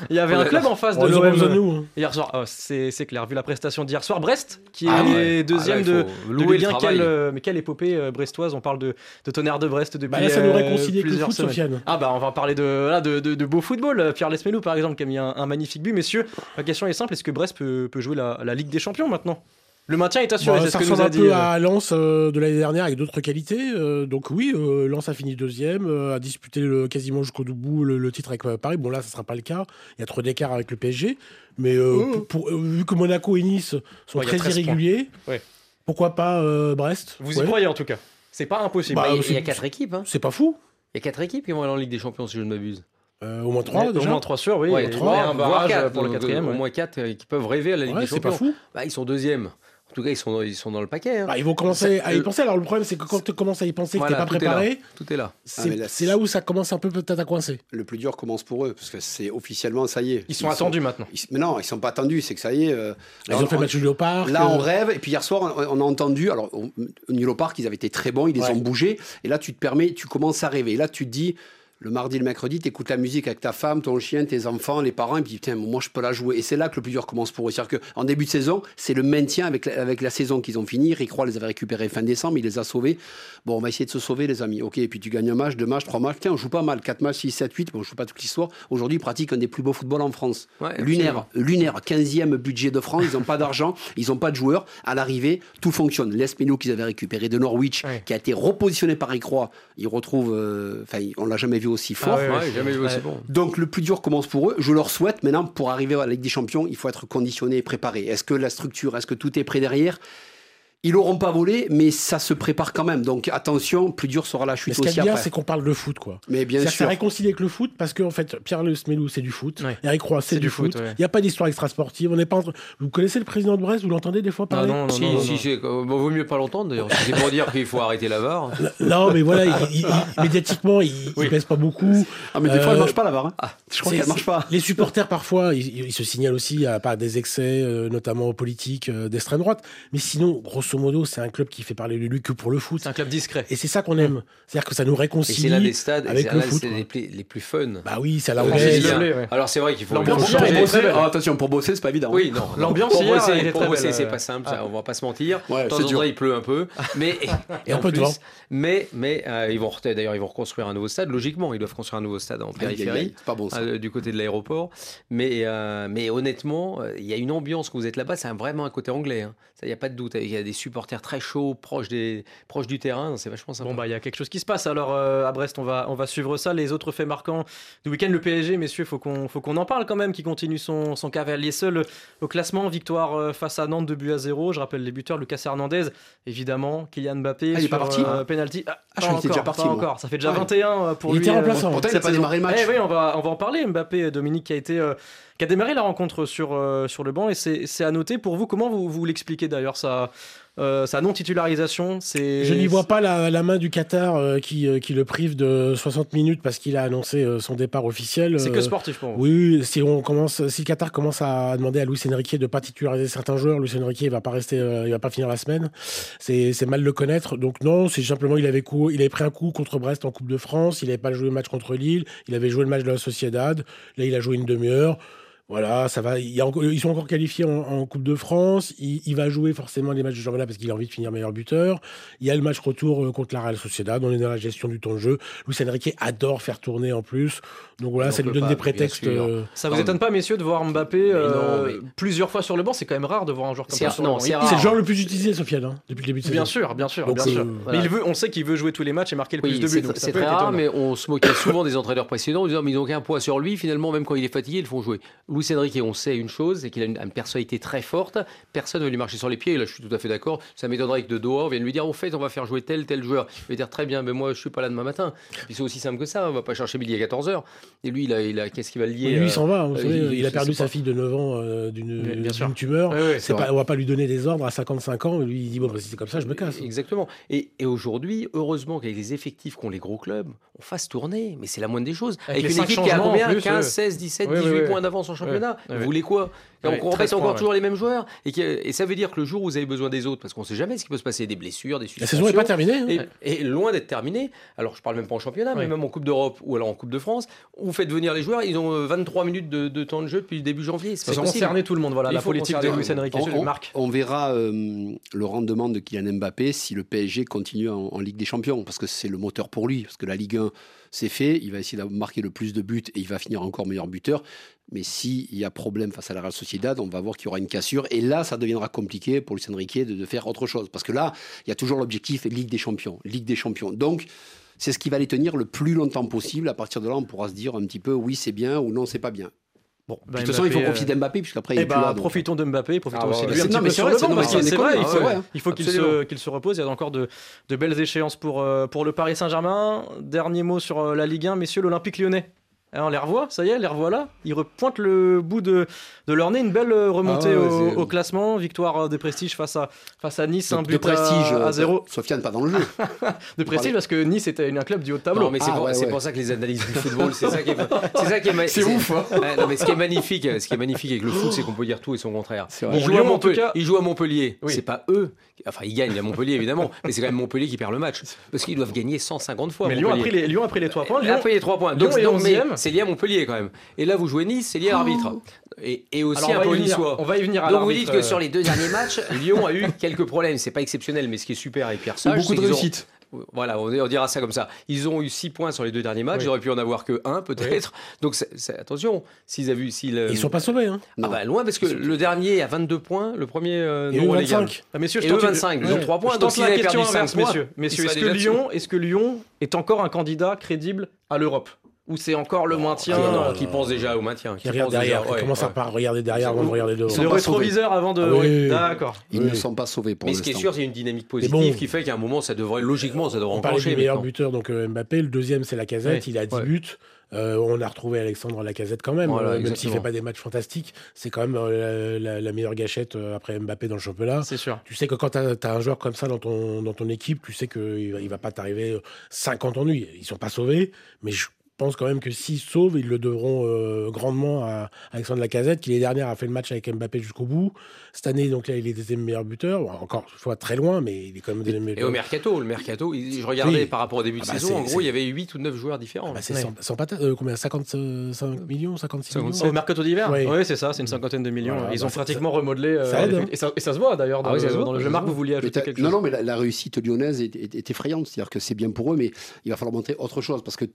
il y avait un club en face de l'OM nous. hein. hier soir. Ah, c'est c'est clair, vu la prestation d'hier soir, Brest qui est Ah ouais. deuxième Ah là, il de, de louer Ligue le 1. travail. Quelle, mais quelle épopée euh, brestoise On parle de, de tonnerre de Brest depuis Bah là, ça nous euh, réconcilie plusieurs foot, semaines. Sofiane. Ah bah on va parler de, là, de, de, de beau football. Pierre Lesmelou par exemple qui a mis un, un magnifique but. Messieurs, ma question est simple est-ce que Brest peut, peut jouer la, la Ligue des Champions maintenant? Le maintien est assuré, Bon, c'est ce ça que nous ressemble a un dit. peu euh, à Lens euh, de l'année dernière avec d'autres qualités. euh, donc oui, euh, Lens a fini deuxième, euh, a disputé le, quasiment jusqu'au bout le, le titre avec Paris. Bon là, ça sera pas le cas. Il y a trop d'écart avec le PSG. Mais euh, Oh. pour- euh, vu que Monaco et Nice sont Ouais, y très 13 points. irréguliers, Ouais. pourquoi pas euh, Brest? Vous y Ouais. croyez en tout cas C'est pas impossible. Bah, il y a- il y a c'est- quatre équipes. hein. C'est pas fou. Il y a quatre équipes qui vont aller en Ligue des Champions, si je ne m'abuse. Euh, au moins trois Au déjà. moins 3 sûrs, oui. Ouais, et- trois, et un voire barrage quatre, pour le quatrième. Au moins quatre euh, qui peuvent rêver à la Ligue Ouais, des c'est Champions. pas fou. Bah, ils sont deuxièmes. En tout cas, ils sont, ils sont dans le paquet. hein. Bah, ils vont commencer à y penser. Alors le problème, c'est que quand tu commences à y penser, que t'es pas préparé, Tout est là. c'est Ah, là, c'est là où ça commence un peu peut-être à coincer. Le plus dur commence pour eux parce que c'est officiellement ça y est. Ils sont attendus maintenant. ils- mais non, ils sont pas attendus. C'est que ça y est. euh, Ils ont fait on- match du Léopard. Là, on rêve. Et puis hier soir, on, on a entendu. Alors, au au Nilo Park, ils avaient été très bons. Ils les Ouais. ont bougés. Et là, tu te permets, tu commences à rêver. Et là, tu te dis. Le mardi, le mercredi, tu écoutes la musique avec ta femme, ton chien, tes enfants, les parents, et puis putain, moi je peux la jouer. Et c'est là que le plus dur commence pour eux. C'est-à-dire qu'en début de saison, c'est le maintien avec la, avec la saison qu'ils ont fini. Rick Roy les avait récupérés fin décembre, il les a sauvés. Bon, on va essayer de se sauver, les amis. Ok, et puis tu gagnes un match, deux matchs, trois matchs. Tiens, on joue pas mal. Quatre matchs, 6, 7, 8. Bon, je joue pas toute l'histoire. Aujourd'hui, ils pratiquent un des plus beaux footballs en France. Ouais, lunaire, lunaire, 15e budget de France. Ils n'ont pas d'argent, ils n'ont pas de joueurs. À l'arrivée, tout fonctionne. Les Milo qu'ils avaient récupéré de Norwich, Ouais. qui a été repositionné par Rick Roy, ils retrouvent. euh, Enfin, on l'a jamais vu aussi fort. ouais, Ouais, jamais vu aussi Ouais. bon. Donc le plus dur commence pour eux. Je leur souhaite maintenant pour arriver à la Ligue des Champions, il faut être conditionné et préparé. Est-ce que la structure, est-ce que tout est prêt derrière? Ils l'auront pas volé, mais ça se prépare quand même. Donc attention, plus dur sera la chute mais ce aussi qu'il y a, après. c'est qu'on parle de foot, quoi. Mais bien C'est sûr. réconcilié avec le foot parce qu'en fait, Pierre-Louis Melou, c'est du foot. Ouais. Eric Roy, c'est du, foot. Il ouais. n'y a pas d'histoire extra-sportive. On n'est pas entre... Vous connaissez le président de Brest Vous l'entendez des fois Ah parler non, non, Si, non, non, si, non. si, bon, vaut mieux pas l'entendre d'ailleurs. C'est pour dire qu'il faut arrêter la VAR. Non, mais voilà, il- il- il- médiatiquement, il, il pèse pas beaucoup. Ah, mais des fois, Euh, elle marche pas la barre. Hein. je crois qu'elle marche pas. Les supporters, parfois, ils, ils se signalent aussi à part des excès, euh, notamment politiques, euh, d'extrême droite. Mais sinon, grosso modo, c'est un club qui fait parler de lui que pour le foot. C'est un club discret. Et c'est ça qu'on aime. C'est-à-dire que ça nous Et réconcilie. c'est l'un des stades avec le foot, les, plus, les plus fun. Bah oui, c'est à la anglaise. ouais. Alors c'est vrai qu'il faut. L'ambiance Pour bosser, ah, attention, pour bosser, c'est pas évident. Oui, non. L'ambiance pour bosser, pour c'est euh, pas simple, ah. ça, on va pas se mentir. Ouais, de temps en il pleut un peu, mais Et un en peu de plus, vent. Mais mais euh, ils vont re- d'ailleurs ils vont reconstruire un nouveau stade. Logiquement, ils doivent construire un nouveau stade en périphérie. Bon ça. euh, du côté de l'aéroport, mais euh, mais honnêtement, euh, il y a une ambiance quand vous êtes là-bas, c'est vraiment un côté anglais. hein. Ça, il y a pas de doute. Il y a des supporters très chauds, proches des proches du terrain. C'est vachement sympa. Bon bah il y a quelque chose qui se passe alors euh, à Brest on va on va suivre ça les autres faits marquants du week-end le PSG messieurs faut qu'on faut qu'on en parle quand même qui continue son, son cavalier seul au classement victoire euh, face à Nantes 2 buts à 0 je rappelle les buteurs Lucas Hernandez évidemment Kylian Mbappé Ah, il est sur, pas parti euh, penalty ah, Ah, je était encore, déjà parti, moi. encore ça fait déjà Ouais. 21 pour Il lui était euh, remplaçant. Pourtant, il a pas démarré le match. Eh oui, on va, on va en parler. Mbappé, Dominique, qui a été. euh, qui a démarré la rencontre sur, euh, sur le banc et c'est à noter pour vous. Comment vous, vous l'expliquez d'ailleurs sa, euh, sa non-titularisation? C'est Je n'y vois pas la, la main du Qatar euh, qui, euh, qui le prive de 60 minutes parce qu'il a annoncé son départ officiel. C'est que sportif pour vous. Oui, si on commence, si le Qatar commence à demander à Luis Enrique de pas titulariser certains joueurs, Luis Enrique il va pas rester, il va pas finir la semaine. C'est mal le connaître. Donc non, c'est simplement il avait coup, il avait pris un coup contre Brest en Coupe de France. Il avait pas joué le match contre Lille. Il avait joué le match de la Sociedad. Là, il a joué une demi-heure. Voilà, ça va. il y a encore- ils sont encore qualifiés en, en Coupe de France. Il, il va jouer forcément les matchs de championnat parce qu'il a envie de finir meilleur buteur. Il y a le match retour euh, contre la Real Sociedad. On est dans la gestion du temps de jeu. Luis Enrique adore faire tourner en plus. Donc voilà, ça lui donne pas, des prétextes. euh, Ça vous étonne pas, messieurs, de voir Mbappé euh, non, mais- plusieurs fois sur le banc? C'est quand même rare de voir un joueur comme C'est ça. sur non, c'est le joueur le plus utilisé, Sofiane, hein, depuis le début de saison. Bien sûr, bien sûr, Donc, bien euh, sûr. voilà. Mais il veut, on sait qu'il veut jouer tous les matchs et marquer le plus Oui, de buts. c'est très rare, mais on se moquait souvent des entraîneurs précédents en disant mais ils n'ont qu'un poids sur lui. Finalement, même quand il est fatigué, ils le font jouer. Luis Enrique, on sait une chose, c'est qu'il a une, une personnalité très forte. Personne ne veut lui marcher sur les pieds. Et là, je suis tout à fait d'accord. Ça m'étonnerait que de Doha vienne lui dire au fait, on va faire jouer tel tel joueur. Il va dire très bien, mais moi, je suis pas là demain matin. Et puis c'est aussi simple que ça. On va pas chercher midi à 14 h Et lui, il a, il a qu'est-ce qu'il va le lier Lui, euh, il s'en va. Vous euh, savez, il- il, a perdu sa pas. fille de 9 ans euh, d'une tumeur. Ouais, ouais, C'est pas, on va pas lui donner des ordres à 55 ans. Lui, il dit bon, bah, si c'est comme ça, je me casse. Exactement. Et, et aujourd'hui, heureusement qu'avec les effectifs qu'ont les gros clubs, on fasse tourner. Mais c'est la moindre des choses. Avec Avec, les une équipe qui a combien? plus, 15, ouais. 16, 17, Ouais, 18 ouais, ouais. points d'avance en championnat. Ouais, Vous voulez quoi? Et Ouais, on 13 répète encore points, toujours les mêmes joueurs. Et, que- et ça veut dire que le jour où vous avez besoin des autres, parce qu'on ne sait jamais ce qui peut se passer, des blessures, des La suspensions. saison n'est pas terminée. hein. Et, et loin d'être terminée, alors je parle même pas en championnat, Ouais. mais même en Coupe d'Europe ou alors en Coupe de France, vous faites venir les joueurs, ils ont euh, 23 minutes de, de temps de jeu depuis le début janvier. C'est concerner tout le monde. Voilà, Il la faut politique de. Luis Enrique, On, on- verra euh, le rendement de Kylian Mbappé si le PSG continue en, en Ligue des Champions, parce que c'est le moteur pour lui. Parce que la Ligue 1, c'est fait. Il va essayer de marquer le plus de buts et il va finir encore meilleur buteur. Mais s'il y a problème face à la Real Sociedad, on va voir qu'il y aura une cassure. Et là, ça deviendra compliqué pour Luis Enrique de, de faire autre chose. Parce que là, il y a toujours l'objectif Ligue des Champions. Ligue des Champions. Donc, c'est ce qui va les tenir le plus longtemps possible. À partir de là, on pourra se dire un petit peu oui, c'est bien ou non, c'est pas bien. Bon, Bah, de toute façon, il faut profiter d'Mbappé, puisqu'apré, il Eh est plus là. bah, donc. profitons de Mbappé, profitons Ah, aussi de lui un petit peu sur c'est le vrai, banc, c'est- il faut, c'est vrai, il faut qu'il se, qu'il se repose. Il y a encore de, de belles échéances pour, euh, pour le Paris Saint-Germain. Dernier mot sur euh, la Ligue 1, messieurs, l'Olympique lyonnais. Hein, on les revoit, ça y est, les revoilà. Ils repointent le bout de, de leur nez, une belle euh, remontée Ah ouais, au, classement. Victoire euh, de prestige face à, face à Nice, de, un de but prestige à, à euh, zéro. Sofiane pas dans le jeu. De prestige parce que Nice était un club du haut de tableau. Non, mais c'est Ah, pour, ouais, c'est ouais. pour ça que les analyses du football, c'est ça qui est, c'est ça qui est, C'est ouf, hein. Non, mais ce qui est magnifique, ce qui est magnifique avec le foot, c'est qu'on peut dire tout et son contraire. Ils jouent, à Lyon, Montpellier, cas- ils jouent à Montpellier. Oui. C'est pas eux. Enfin, ils gagnent à Montpellier évidemment, mais c'est quand même Montpellier qui perd le match parce qu'ils doivent gagner 150 fois. mais Lyon a, pris les, Lyon a pris les 3 points. Il Lyon, a pris les 3 points. Donc, est donc, mais 11e. c'est lié à Montpellier quand même. Et là, vous jouez Nice, c'est lié à l'arbitre. Et, et aussi Alors, on un va peu y venir. niçois. On va y venir à Donc vous dites que euh, sur les deux derniers matchs, Lyon a eu quelques problèmes. C'est pas exceptionnel, mais ce qui est super avec Pierre Sage, Beaucoup de ont- réussite. Voilà, on, on dira ça comme ça. Ils ont eu 6 points sur les deux derniers matchs. Oui. Ils auraient pu en avoir que 1 peut-être. Donc c'est- c'est- attention, s'ils avaient vu, s'ils euh, Ils sont pas sauvés. Hein. ah bah, loin parce que le dernier a 22 points, le premier euh, Et non eux, relégal. 25. Ah, messieurs, je Et eux, tente une- 25, ils ont Ouais. 3 points. Je Donc la avaient question perdu 5 inverse, points, messieurs. Messieurs, que Lyon, est-ce que Lyon est encore un candidat crédible à l'Europe? Ou c'est encore le maintien ah, Qui pense déjà au maintien Qui, regarde derrière. Qui commence à regarder derrière avant de regarder devant. Le rétroviseur avant de. D'accord. Ils ne sont pas sauvés pour Mais ce qui est sûr, c'est une dynamique positive qui fait qu'à un moment, ça devrait logiquement, ça devrait on enclencher. le meilleur buteur, donc Mbappé. Le deuxième, c'est la casette. Il a 10 buts. Euh, on a retrouvé Alexandre Lacazette quand même, euh, même s'il fait pas des matchs fantastiques, c'est quand même euh, la, meilleure gâchette après Mbappé dans le championnat. C'est sûr. Tu sais que quand tu as, un joueur comme ça dans ton, dans ton équipe, tu sais qu'il il va pas t'arriver 50 ennuis. Ils sont pas sauvés, mais je pense quand même que s'ils sauvent, ils le devront euh, grandement à Alexandre Lacazette, qui l'année dernière a fait le match avec Mbappé jusqu'au bout. Cette année, donc là, il est deuxième meilleur buteur. encore une fois très loin, mais il est quand même deuxième meilleur Et au mercato, le mercato, je regardais par rapport au début de ah bah saison, en gros, il y avait 8 ou 9 joueurs différents. Ah bah c'est sans, euh, combien 55 millions 56 millions Au mercato d'hiver Oui, c'est ça, c'est une cinquantaine de millions. Ils ont bah, pratiquement remodelé. Euh, hein. et, ça, se voit d'ailleurs dans, ah le jeu. Marc, vous vouliez ajouter quelque chose Non, non, mais la, réussite lyonnaise est, effrayante. C'est-à-dire que c'est bien pour eux, mais il va falloir montrer autre chose parce qu'il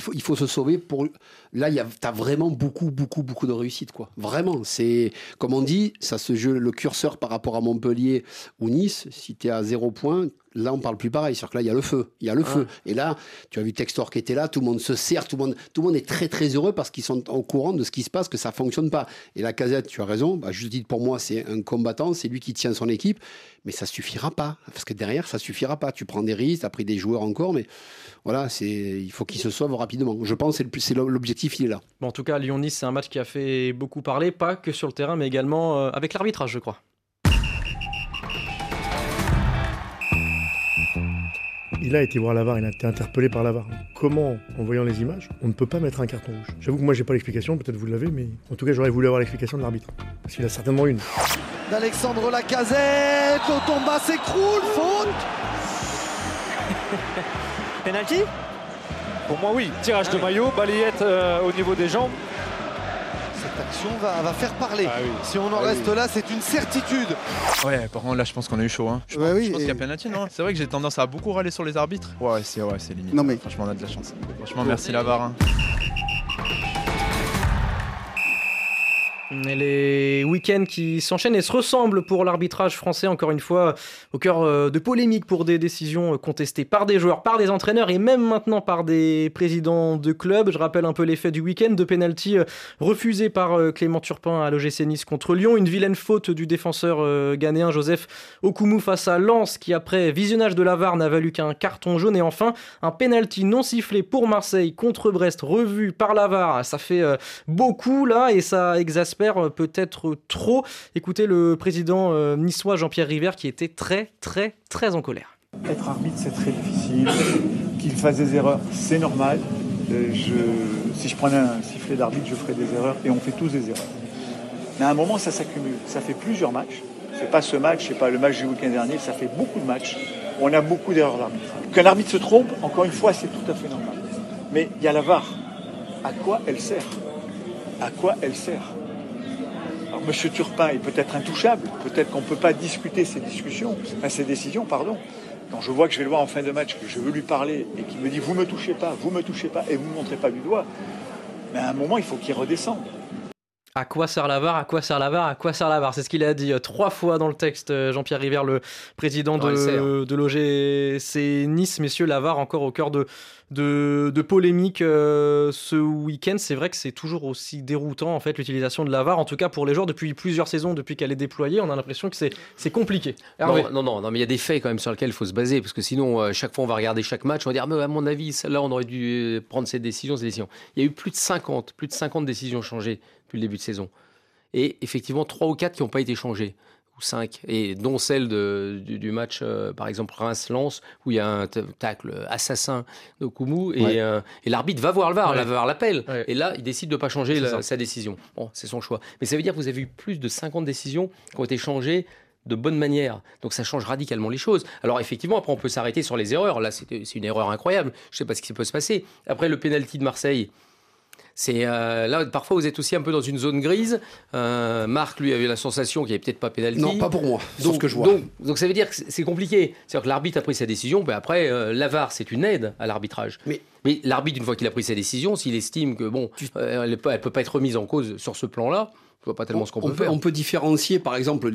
faut, il faut se sauver pour là, tu as vraiment beaucoup, beaucoup, beaucoup de réussite. Quoi. Vraiment. C'est, comme on dit, ça se joue le curseur par rapport à Montpellier ou Nice. Si tu es à zéro point, Là, on parle plus pareil. C'est-à-dire que là, il y a le feu. Il y a le feu. Et là, tu as vu Textor qui était là. Tout le monde se sert. Tout le monde, tout le monde est très, très heureux parce qu'ils sont au courant de ce qui se passe, que ça fonctionne pas. Et la casette, tu as raison. Bah, juste dit pour moi, c'est un combattant. C'est lui qui tient son équipe. Mais ça suffira pas. Parce que derrière, ça suffira pas. Tu prends des risques. Tu as pris des joueurs encore. Mais voilà, c'est, il faut qu'ils se sauvent rapidement. Je pense que c'est l'objectif, il est là. Bon, en tout cas, Lyon-Nice, c'est un match qui a fait beaucoup parler. Pas que sur le terrain, mais également euh, avec l'arbitrage, je crois. Il a été voir l'avare, il a été interpellé par l'avare. Comment, en voyant les images, on ne peut pas mettre un carton rouge? J'avoue que moi j'ai pas l'explication, peut-être vous l'avez, mais en tout cas j'aurais voulu avoir l'explication de l'arbitre. Parce qu'il a certainement une. D'Alexandre Lacazette, Otomba s'écroule, faute Penalty? Pour moi oui, tirage de maillot, balayette euh, au niveau des jambes action va, faire parler. Ah si on en ah reste là, c'est une certitude. Ouais, par contre, là, je pense qu'on a eu chaud. Hein. Je, pense, qu'il y a penalty, non C'est vrai que j'ai tendance à beaucoup râler sur les arbitres. Ouais, c'est ouais, limite. Non, mais... Franchement, on a de la chance. Franchement, merci Lavar. Hein. Les week-ends qui s'enchaînent et se ressemblent pour l'arbitrage français, encore une fois, au cœur euh, de polémiques pour des décisions euh, contestées par des joueurs, par des entraîneurs et même maintenant par des présidents de clubs. Je rappelle un peu l'effet du week-end de penalty euh, refusé par Clément Turpin à l'OGC Nice contre Lyon. Une vilaine faute du défenseur ghanéen Joseph Okumu face à Lens qui, après visionnage de la VAR, n'a valu qu'un carton jaune. Et enfin, un penalty non sifflé pour Marseille contre Brest, revu par la VAR. Ça fait beaucoup là et ça exaspère euh, peut-être trop. Écoutez le président euh, niçois Jean-Pierre River qui était très très très en colère. Être arbitre c'est très difficile, qu'il fasse des erreurs c'est normal. Euh, si je prenais un sifflet d'arbitre je ferais des erreurs et on fait tous des erreurs. Mais à un moment ça s'accumule, ça fait plusieurs matchs. C'est pas ce match, c'est pas le match du week-end dernier, ça fait beaucoup de matchs. On a beaucoup d'erreurs d'arbitre. Qu'un arbitre se trompe, encore une fois, c'est tout à fait normal. Mais il y a la VAR. À quoi elle sert? À quoi elle sert? M. Turpin est peut-être intouchable, peut-être qu'on ne peut pas discuter ces discussions, décisions, pardon. Quand je vois que je vais le voir en fin de match, que je veux lui parler et qu'il me dit vous me touchez pas, vous me touchez pas et vous ne montrez pas du doigt, mais à un moment il faut qu'il redescende. À quoi sert la VAR À quoi sert la VAR À quoi sert la VAR C'est ce qu'il a dit euh, trois fois dans le texte, euh, Jean-Pierre River, le président de, de l'OGC Nice. Messieurs, la VAR encore au cœur de, de, de polémiques euh, ce week-end. C'est vrai que c'est toujours aussi déroutant en fait l'utilisation de la VAR, en tout cas pour les joueurs depuis plusieurs saisons, depuis qu'elle est déployée. On a l'impression que c'est compliqué. Non, non, non, mais il y a des faits quand même sur lesquels il faut se baser, parce que sinon, chaque fois on va regarder chaque match, on va dire, mais à mon avis, là on aurait dû prendre cette décision, cette décision. Il y a eu plus de 50, plus de 50 décisions changées depuis le début de saison. Et effectivement, trois ou quatre qui n'ont pas été changés, ou cinq, et dont celle de, du, match, euh, par exemple, Reims-Lens, où il y a un tacle assassin de Koumou, et, euh, et l'arbitre va voir le VAR, ouais. le VAR l'appelle, et là, il décide de ne pas changer sa décision. Bon, c'est son choix. Mais ça veut dire que vous avez eu plus de 50 décisions qui ont été changées de bonne manière. Donc ça change radicalement les choses. Alors effectivement, après on peut s'arrêter sur les erreurs. Là, c'est une erreur incroyable. Je ne sais pas ce qui peut se passer. Après le penalty de Marseille, c'est euh, là parfois vous êtes aussi un peu dans une zone grise. Euh, Marc lui avait la sensation qu'il n'y avait peut-être pas pénalty. Non, pas pour moi. Donc, ce que je vois. Donc, ça veut dire que c'est compliqué. C'est-à-dire que l'arbitre a pris sa décision. Ben après, euh, l'avare c'est une aide à l'arbitrage. Mais, mais l'arbitre une fois qu'il a pris sa décision, s'il estime que bon, elle ne peut, pas être remise en cause sur ce plan-là, pas tellement ce qu'on peut, faire. On peut différencier, par exemple,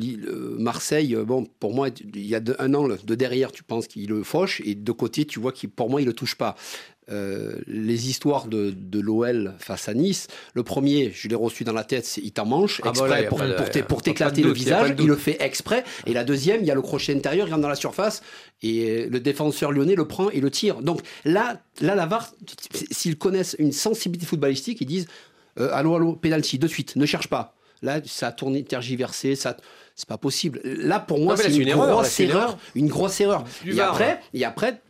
Marseille. Bon, pour moi, il y a un an de derrière, tu penses qu'il le fauche, et de côté, tu vois qu'il, pour moi, il le touche pas. Euh, les histoires de, de l'OL face à Nice. Le premier, je l'ai reçu dans la tête, il t'en mange ah bah exprès pour, pour, t'éclater le visage. Il le fait exprès. Et la deuxième, il y a le crochet intérieur, il rentre dans la surface et le défenseur lyonnais le prend et le tire. Donc là, là la VAR, s'ils connaissent une sensibilité footballistique, ils disent euh, allô, allô, pénalty, de suite, ne cherche pas. Là, ça a tourné, tergiversé, ça c'est pas possible. Là, pour moi, c'est une, grosse erreur, une grosse erreur. Et après, et après,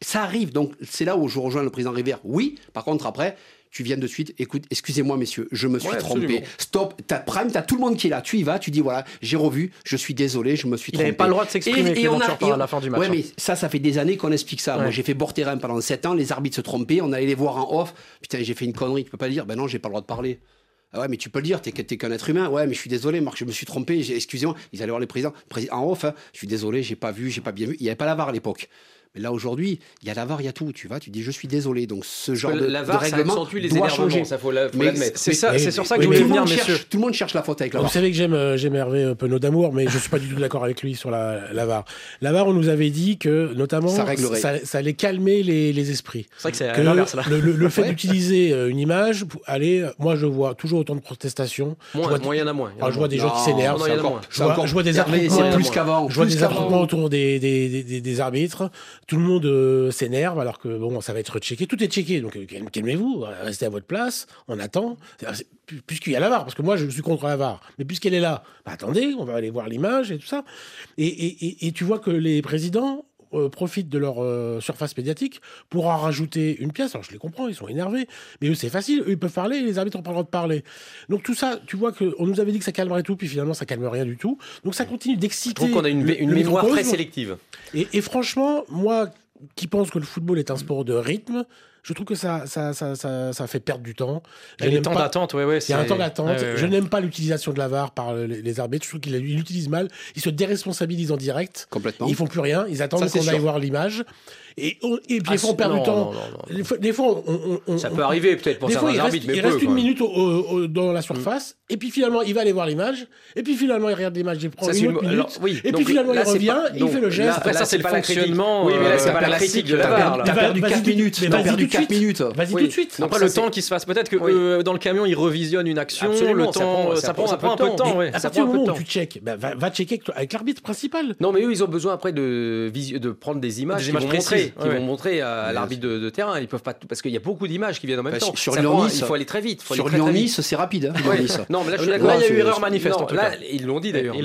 ça arrive. Donc, c'est là où je rejoins le président Rivière. Oui, par contre, après, tu viens de suite, écoute, excusez-moi messieurs, je me suis trompé. Stop, t'as Prime, t'as tout le monde qui est là, tu y vas, tu dis voilà, j'ai revu, je suis désolé, je me suis trompé. Il n'avait pas le droit de s'exprimer et, on a, à la fin du match. Ouais, mais ça, ça fait des années qu'on explique ça. Moi, j'ai fait bord terrain pendant 7 ans, les arbitres se trompaient, on allait les voir en off. Putain, j'ai fait une connerie, tu peux pas dire, ben non, j'ai pas le droit de parler. Ah ouais, mais tu peux le dire, t'es qu'un être humain. Ouais, mais je suis désolé, Marc, je me suis trompé. Excusez-moi. Ils allaient voir les présidents. En off, hein. je suis désolé, j'ai pas vu, j'ai pas bien vu. Il n'y avait pas la VAR à l'époque. Mais là aujourd'hui, il y a la VAR, il y a tout. Tu vas, tu dis je suis désolé. Donc ce genre de, la VAR, de règlement ça les doit changer. Ça faut l'admettre. C'est ça, c'est sur ça que je voulais venir, messieurs. Tout le monde cherche la faute avec la VAR. Vous savez que j'aime euh, j'aime Hervé Penaud d'amour, mais je suis pas du tout d'accord avec lui sur la, la VAR. La VAR, on nous avait dit que notamment ça, ça, allait calmer les, les esprits. C'est vrai que c'est l'inverse là. Le, le, fait d'utiliser euh, une image, allez, moi je vois toujours autant de protestations. Moins, il y en a moins. Je vois des gens qui s'énervent. Je vois des affrontements. Je vois des affrontements autour des arbitres. Tout le monde euh, s'énerve alors que bon, ça va être checké. Tout est checké, donc euh, calmez-vous, restez à votre place, on attend. Puisqu'il y a la VAR, parce que moi je suis contre la VAR, mais puisqu'elle est là, bah, attendez, on va aller voir l'image et tout ça. Et, tu vois que les présidents euh, profitent de leur surface médiatique pour en rajouter une pièce. Alors je les comprends, ils sont énervés, mais eux c'est facile, eux ils peuvent parler, les arbitres ont pas le droit de parler. Donc tout ça, tu vois qu'on nous avait dit que ça calmerait tout, puis finalement ça calme rien du tout. Donc ça continue d'exciter. Je qu'on a une, mémoire très sélective. Et, et, franchement, moi qui pense que le football est un sport de rythme, je trouve que ça, ça, ça, ça, fait perdre du temps. Il y a un temps d'attente, ouais, ouais. Il y a un temps d'attente. je n'aime pas l'utilisation de la VAR par les, arbitres. Je trouve qu'ils l'utilisent mal. Ils se déresponsabilisent en direct. Complètement. Ils font plus rien. Ils attendent qu'on aille voir l'image. Et, et puis, ah, des fois, on perd du temps. des fois, on, Ça peut arriver, peut-être, pour certains arbitres, mais Il reste une minute dans la surface, et puis finalement, il va aller voir l'image, et puis finalement, il regarde l'image, il prend une, une minute, et puis finalement, il revient, il fait le geste. Après, ça, c'est le fonctionnement. Oui, mais là, c'est pas la critique de la VAR. T'as perdu 4 minutes. T'as perdu 4 minutes. Vas-y tout de suite. Après, le temps qui se fasse, peut-être que euh, dans le camion, il revisionne une action, le temps, ça prend un peu de temps. À partir du moment où tu checkes, bah, va checker avec l'arbitre principal. Non, mais eux, ils ont besoin après de prendre des images qui vont montrer à l'arbitre de, terrain. Ils peuvent pas parce qu'il y a beaucoup d'images qui viennent en même bah, temps. Sur Lyon il faut aller très vite. sur Lyon-Nice, c'est rapide. Hein, non, mais là, je suis d'accord. Là, il y a eu erreur manifeste. Là, ils l'ont dit d'ailleurs.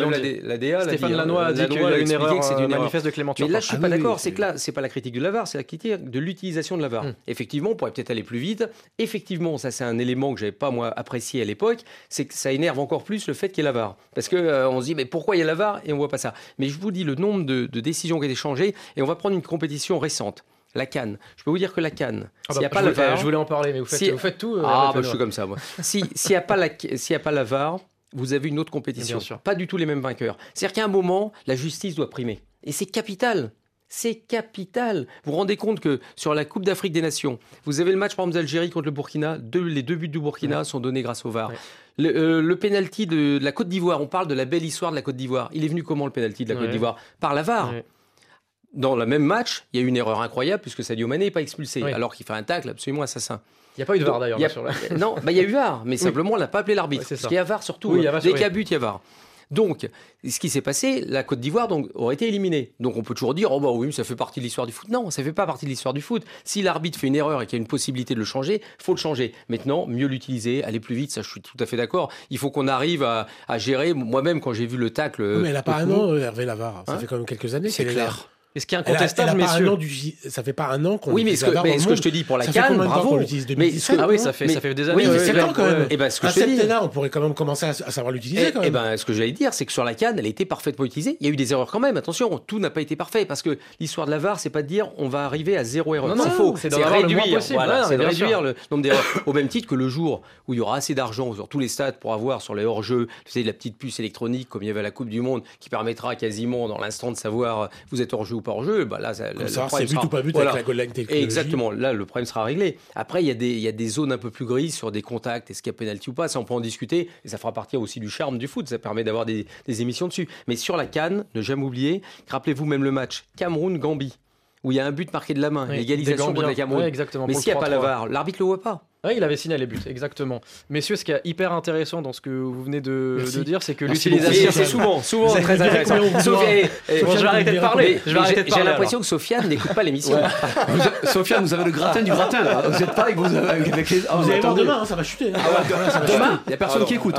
La DA, Stéphane Lannoy a dit qu'il y a une erreur manifeste de Clément Mais là, je suis pas d'accord. C'est que là, c'est pas la critique de la VAR, c'est la critique de l'utilisation de la VAR. Hmm. Effectivement, on pourrait peut-être aller plus vite. Effectivement, ça c'est un élément que j'avais pas moi apprécié à l'époque, c'est que ça énerve encore plus le fait qu'il y ait la VAR. Parce que euh, on se dit mais pourquoi il y a la VAR et on voit pas ça? Mais je vous dis le nombre de décisions qui ont été changées et on va prendre une compétition récente la canne. Je peux vous dire que la canne, ah s'il n'y a bah, pas la VAR, je voulais en parler, mais vous faites, tout. Euh, ah, bah, je suis comme ça, moi. s'il n'y a pas la, s'il a pas la VAR, vous avez une autre compétition. Pas du tout les mêmes vainqueurs. C'est-à-dire qu'à un moment, la justice doit primer, et c'est capital. C'est capital. Vous vous rendez compte que sur la Coupe d'Afrique des Nations, vous avez le match par exemple d'Algérie contre le Burkina. les deux buts du Burkina sont donnés grâce au VAR. Le, euh, penalty de, la Côte d'Ivoire, on parle de la belle histoire de la Côte d'Ivoire. Il est venu comment le penalty de la Côte d'Ivoire? Par la VAR dans le même match, il y a eu une erreur incroyable puisque Sadio Mané n'est pas expulsé, alors qu'il fait un tacle absolument assassin. Il n'y a pas eu de VAR d'ailleurs. Non, bah, il y a eu VAR, mais simplement on n'a pas appelé l'arbitre. parce qu'il y a VAR surtout. Oui, Dès qu'il y a but, il y a VAR. Donc, ce qui s'est passé, la Côte d'Ivoire donc, aurait été éliminée. Donc on peut toujours dire, oh bah oui, ça fait partie de l'histoire du foot. Non, ça ne fait pas partie de l'histoire du foot. Si l'arbitre fait une erreur et qu'il y a une possibilité de le changer, faut le changer. Maintenant, mieux l'utiliser, aller plus vite, ça je suis tout à fait d'accord. Il faut qu'on arrive à, gérer. Moi-même, quand j'ai vu le tacle. mais elle n'a pas un an, Hervé Lavare. Ça hein fait quand même quelques années. C'est clair. Et ce qui est incontestable, messieurs. ça fait pas un an qu'on Oui, mais, ce que, mais ce que je te dis pour la canne, bravo. Mais ah oui, ça fait, ça fait des années. Oui, mais c'est quand même. Et ben, ce que je te dis. on pourrait quand même commencer à, savoir l'utiliser. Et, ben, ce que j'allais dire, c'est que sur la canne, elle a été parfaitement utilisée. Il y a eu des erreurs quand même. Attention, tout n'a pas été parfait parce que l'histoire de la VAR, c'est pas de dire on va arriver à zéro erreur. C'est faux. C'est réduire. Réduire le nombre d'erreurs. Au même titre que le jour où il y aura assez d'argent sur tous les stades pour avoir sur les hors-jeux, la petite puce électronique comme il y avait à la Coupe du Monde qui permettra quasiment dans l'instant de savoir vous êtes hors-jeu ou pas hors-jeu. Bah là, c'est but ou pas but avec la goal line Exactement, là le problème sera réglé. Après, il y, a des, il y a des zones un peu plus grises sur des contacts, est-ce qu'il y a penalty ou pas, ça on peut en discuter, et ça fera partie aussi du charme du foot, ça permet d'avoir des, des émissions dessus. Mais sur la canne, ne jamais oublier, rappelez-vous même le match Cameroun-Gambie. où il y a un but marqué de la main, l'égalisation de la Cameroun. exactement, mais s'il n'y a pas la VAR, l'arbitre le voit pas. Oui, il avait signé les buts, exactement. Messieurs, ce qui est hyper intéressant dans ce que vous venez de, dire, c'est que l'utilisation. C'est souvent, souvent très intéressant. Sophia, je vais arrêter de parler. J'ai l'impression que Sofiane n'écoute pas l'émission. Sofiane, vous avez le gratin du gratin là. Vous n'êtes pas avec, vous avec les. Vous allez voir demain, ça va chuter. Demain, il n'y a personne qui écoute.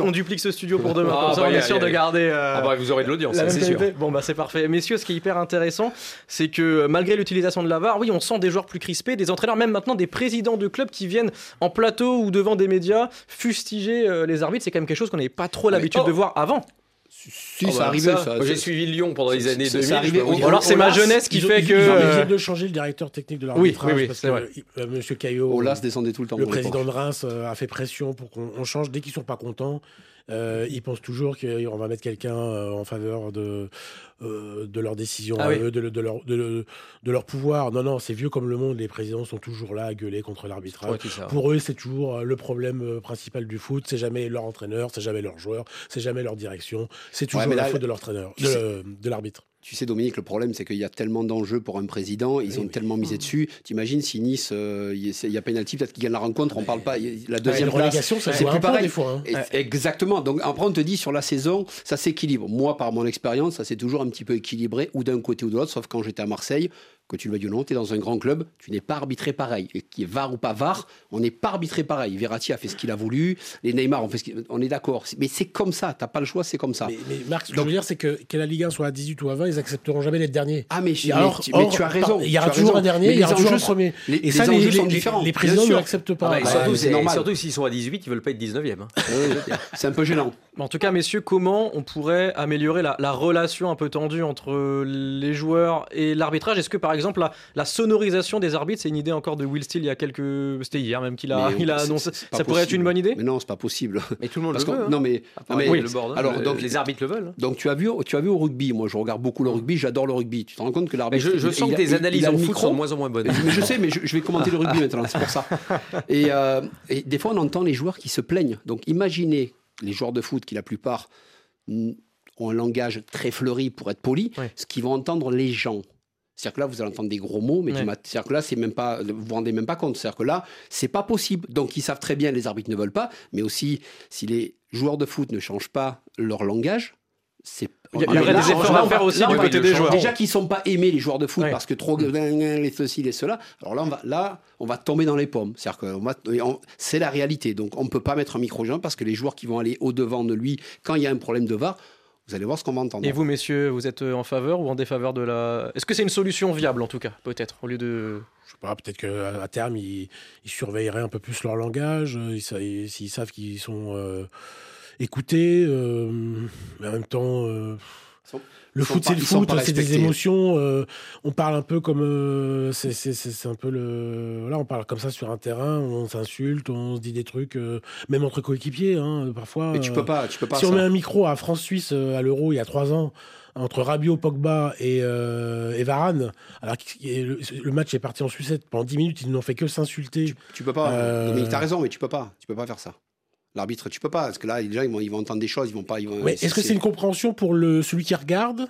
On duplique ce studio pour demain. Comme ça, on est sûr de garder. Vous aurez de l'audience, c'est sûr. Bon, bah c'est parfait. Messieurs, ce qui est hyper intéressant, c'est que malgré l'utilisation de la VAR, oui, on sent des joueurs plus crispés, des entraîneurs, même maintenant des présidents de clubs qui viennent en plateau ou devant des médias fustiger euh, les arbitres, c'est quand même quelque chose qu'on n'avait pas trop l'habitude de voir avant. Si, ça arrivait. Ça, J'ai suivi Lyon pendant les années 2000. alors c'est ma jeunesse qui fait que. Ils ont obligé de changer le directeur technique de l'arbitrage. Oui, oui, parce que. Euh, Monsieur Caillot, Olas descendait tout le temps. Le président de Reims euh, a fait pression pour qu'on change dès qu'ils sont pas contents. Euh, ils pensent toujours qu'on va mettre quelqu'un en faveur de, de leur décision, ah de, de, leur, de, leur pouvoir. Non, non, c'est vieux comme le monde. Les présidents sont toujours là à gueuler contre l'arbitrage. Pour eux, c'est toujours le problème principal du foot. C'est jamais leur entraîneur, c'est jamais leur joueur, c'est jamais leur direction. C'est toujours la faute de l'entraîneur, de l'arbitre. Tu sais, Dominique, le problème, c'est qu'il y a tellement d'enjeux pour un président, ils ont tellement misé dessus. T'imagines si Nice, euh, il y a pénalty, peut-être qu'il gagne la rencontre, on parle pas. La deuxième relégation, ça c'est plus pareil. Des fois, hein. Exactement. Donc après, on te dit sur la saison, ça s'équilibre. Moi, par mon expérience, ça s'est toujours un petit peu équilibré, ou d'un côté ou de l'autre, sauf quand j'étais à Marseille, que tu le veuilles ou non, tu es dans un grand club, tu n'es pas arbitré pareil. Qui est VAR ou pas VAR, on n'est pas arbitré pareil. Verratti a fait ce qu'il a voulu, les Neymar ont fait ce qu'il On est d'accord. Mais c'est comme ça, tu n'as pas le choix, c'est comme ça. Mais, Marc, ce que je veux dire, c'est que, que la Ligue 1 soit à 18 ou à 20, ils accepteront jamais les derniers. Ah, mais, alors, mais, tu as raison. Il y aura toujours un dernier, il y aura toujours un premier. Les, et ça, les, sont différents. Les présidents ne l'acceptent pas. Ah bah, surtout, c'est normal. Surtout s'ils sont à 18, ils veulent pas être 19e. Hein. c'est un peu gênant. En tout cas, messieurs, comment on pourrait améliorer la relation un peu tendue entre les joueurs et l'arbitrage? Est-ce que, par exemple, la sonorisation des arbitres, c'est une idée encore de Will Steele il y a quelques. C'était hier même qu'il a, il a annoncé. Ça pourrait être une bonne idée Mais non, c'est pas possible. Mais tout le monde le veut. Hein. Non, mais. oui. le bord, alors, donc, les arbitres le veulent. Donc, tu as, vu, tu as vu au rugby, moi je regarde beaucoup le rugby, j'adore le rugby. Tu te rends compte que l'arbitre. Je, je sens que tes analyses en foot sont de moins en moins bonnes. Mais je sais, mais je, vais commenter le rugby maintenant, c'est pour ça. Et, euh, et des fois, on entend les joueurs qui se plaignent. Donc, imaginez les joueurs de foot qui, la plupart, ont un langage très fleuri pour être poli, ce qu'ils vont entendre les gens. C'est-à-dire que là, vous allez entendre des gros mots, mais c'est-à-dire que là, c'est même pas, vous vous rendez même pas compte. C'est-à-dire que là, c'est pas possible. Donc, ils savent très bien, les arbitres ne veulent pas, mais aussi, si les joueurs de foot ne changent pas leur langage, c'est il y, aurait des efforts à faire aussi du côté des joueurs. Déjà qu'ils sont pas aimés les joueurs de foot parce que trop les ceci les cela. Alors là on va là on va tomber dans les pommes. C'est-à-dire que c'est la réalité. Donc on ne peut pas mettre un micro parce que les joueurs qui vont aller au devant de lui quand il y a un problème de VAR, vous allez voir ce qu'on va entendre. Et vous, messieurs, vous êtes euh, en faveur ou en défaveur de la. Est-ce que c'est une solution viable, en tout cas, peut-être, au lieu de. Je sais pas, peut-être qu'à terme, ils, surveilleraient un peu plus leur langage, euh, s'ils savent qu'ils sont euh, écoutés, mais en même temps. Le foot, c'est le foot, c'est des émotions. Euh, on parle un peu comme. Euh, c'est un peu le. Là, on parle comme ça sur un terrain, on s'insulte, on se dit des trucs, euh, même entre coéquipiers, hein, parfois. Mais tu peux pas, tu peux pas. Si on met un micro à France-Suisse à l'Euro il y a trois ans, entre Rabiot, Pogba et, et Varane, alors le, match est parti en sucette. Pendant 10 minutes, ils n'ont fait que s'insulter. Tu, peux pas. Mais t'as raison, mais tu peux pas. Tu peux pas faire ça. L'arbitre, tu peux pas, parce que là, déjà, ils vont, ils vont entendre des choses, ils vont pas. est-ce que c'est une compréhension pour le, celui qui regarde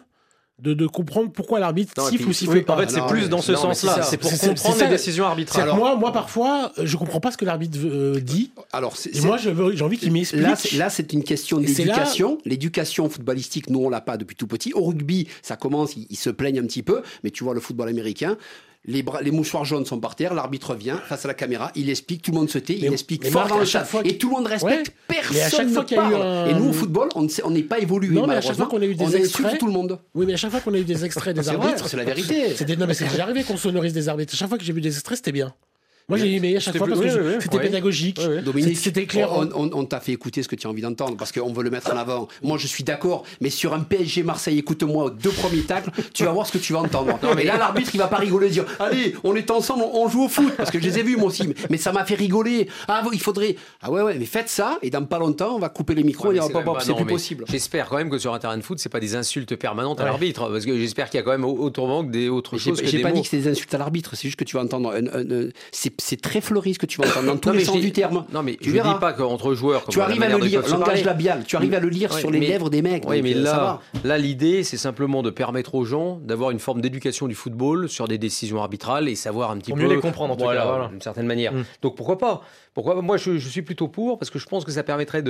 de, de, comprendre pourquoi l'arbitre siffle ou siffle pas. En fait, c'est plus dans ce sens-là. C'est pour comprendre les décisions arbitrales. moi, moi, parfois, je comprends pas ce que l'arbitre euh, dit. Alors, et moi, j'ai envie qu'il m'explique. Là, c'est une question d'éducation. L'éducation footballistique, nous, on l'a pas depuis tout petit. Au rugby, ça commence, ils, ils se plaignent un petit peu, mais tu vois le football américain les, les mouchoirs jaunes sont par terre, l'arbitre vient face à la caméra, il explique, tout le monde se tait, il explique fort dans le chat, et tout le monde respecte, personne ne parle. Et nous au football, on n'est pas évolué. Non, mais à chaque fois qu'on a eu des extraits, tout le monde. Oui, mais à chaque fois qu'on a eu des extraits des arbitres, c'est la vérité. Non, mais c'est déjà arrivé qu'on sonorise des arbitres. À chaque fois que j'ai vu des extraits, c'était bien. Moi, j'ai aimé à chaque fois parce que c'était pédagogique. C'était clair. On, t'a fait écouter ce que tu as envie d'entendre parce qu'on veut le mettre en avant. Moi, je suis d'accord, mais sur un PSG Marseille, écoute-moi, deux premiers tacles, tu vas voir ce que tu vas entendre. mais là, l'arbitre, il va pas rigoler, dire Allez, on est ensemble, on joue au foot. Parce que je les ai vus, moi aussi. Mais ça m'a fait rigoler. Ah, il faudrait. Ah, ouais, ouais, mais faites ça, et dans pas longtemps, on va couper les micros et c'est plus possible. J'espère quand même que sur un terrain de foot, c'est pas des insultes permanentes à l'arbitre. Parce que j'espère qu'il y a quand même autrement que des autres choses. J'ai pas dit que c'est des insultes à l'arbitre, c'est juste que tu vas entendre. C'est c'est très fleuri ce que tu vas entendre dans tous les sens du terme. Non, mais tu je ne dis pas qu'entre joueurs. tu arrives à le lire, langage labial, tu arrives à le lire sur les lèvres des mecs. Oui, mais là, là l'idée, c'est simplement de permettre aux gens d'avoir une forme d'éducation du football sur des décisions arbitrales et savoir un petit peu. mieux les comprendre en tout cas. D'une certaine manière. Mm. Donc pourquoi pas? Pourquoi? Moi, je, suis plutôt pour, parce que je pense que ça permettrait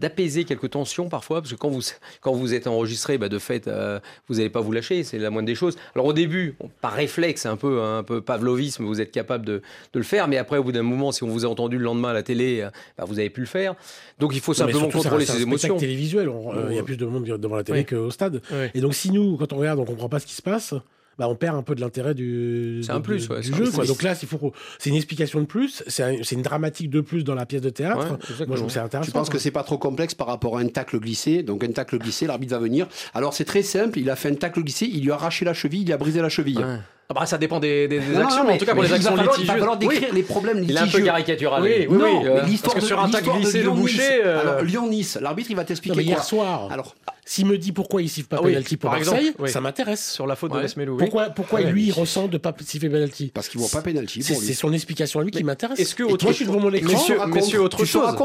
d'apaiser quelques tensions parfois, parce que quand vous, quand vous êtes enregistré, bah, de fait, euh, vous n'allez pas vous lâcher, c'est la moindre des choses. Alors au début, par réflexe, un peu, un peu pavlovisme, vous êtes capable de, de, le faire, mais après, au bout d'un moment, si on vous a entendu le lendemain à la télé, euh, bah, vous avez pu le faire. Donc il faut simplement contrôler ses émotions. C'est télévisuel, euh, il y a plus de monde devant la télé qu'au stade. Et donc si nous, quand on regarde, on comprend pas ce qui se passe, bah, on perd un peu de l'intérêt du, un plus, du jeu. Donc là, c'est une explication de plus, c'est une dramatique de plus dans la pièce de théâtre. Moi, je trouve c'est intéressant. Je pense que c'est pas trop complexe par rapport à un tacle glissé? Donc un tacle glissé, l'arbitre va venir. Alors c'est très simple. Il a fait un tacle glissé, il lui a arraché la cheville, il a brisé la cheville. Ah bah ça dépend des, des, actions, mais en tout cas pour les actions litigieuses. Il va falloir décrire les problèmes litigieux. Il est un peu caricatural. Oui, oui, oui. Euh, parce que sur un tacle glissé, le boucher. Euh... Alors Lyon-Nice, l'arbitre il va t'expliquer. Hier soir. Alors s'il me dit pourquoi il siffle pas ah penalty pour Marseille, ça m'intéresse. Sur la faute de Mesmelou. Pourquoi, pourquoi lui, il ressent de pas siffler penalty Parce qu'il voit pas penalty. C'est son explication à lui qui m'intéresse. Est-ce que autre moi, je suis devant mon écran. Messieurs, autre chose.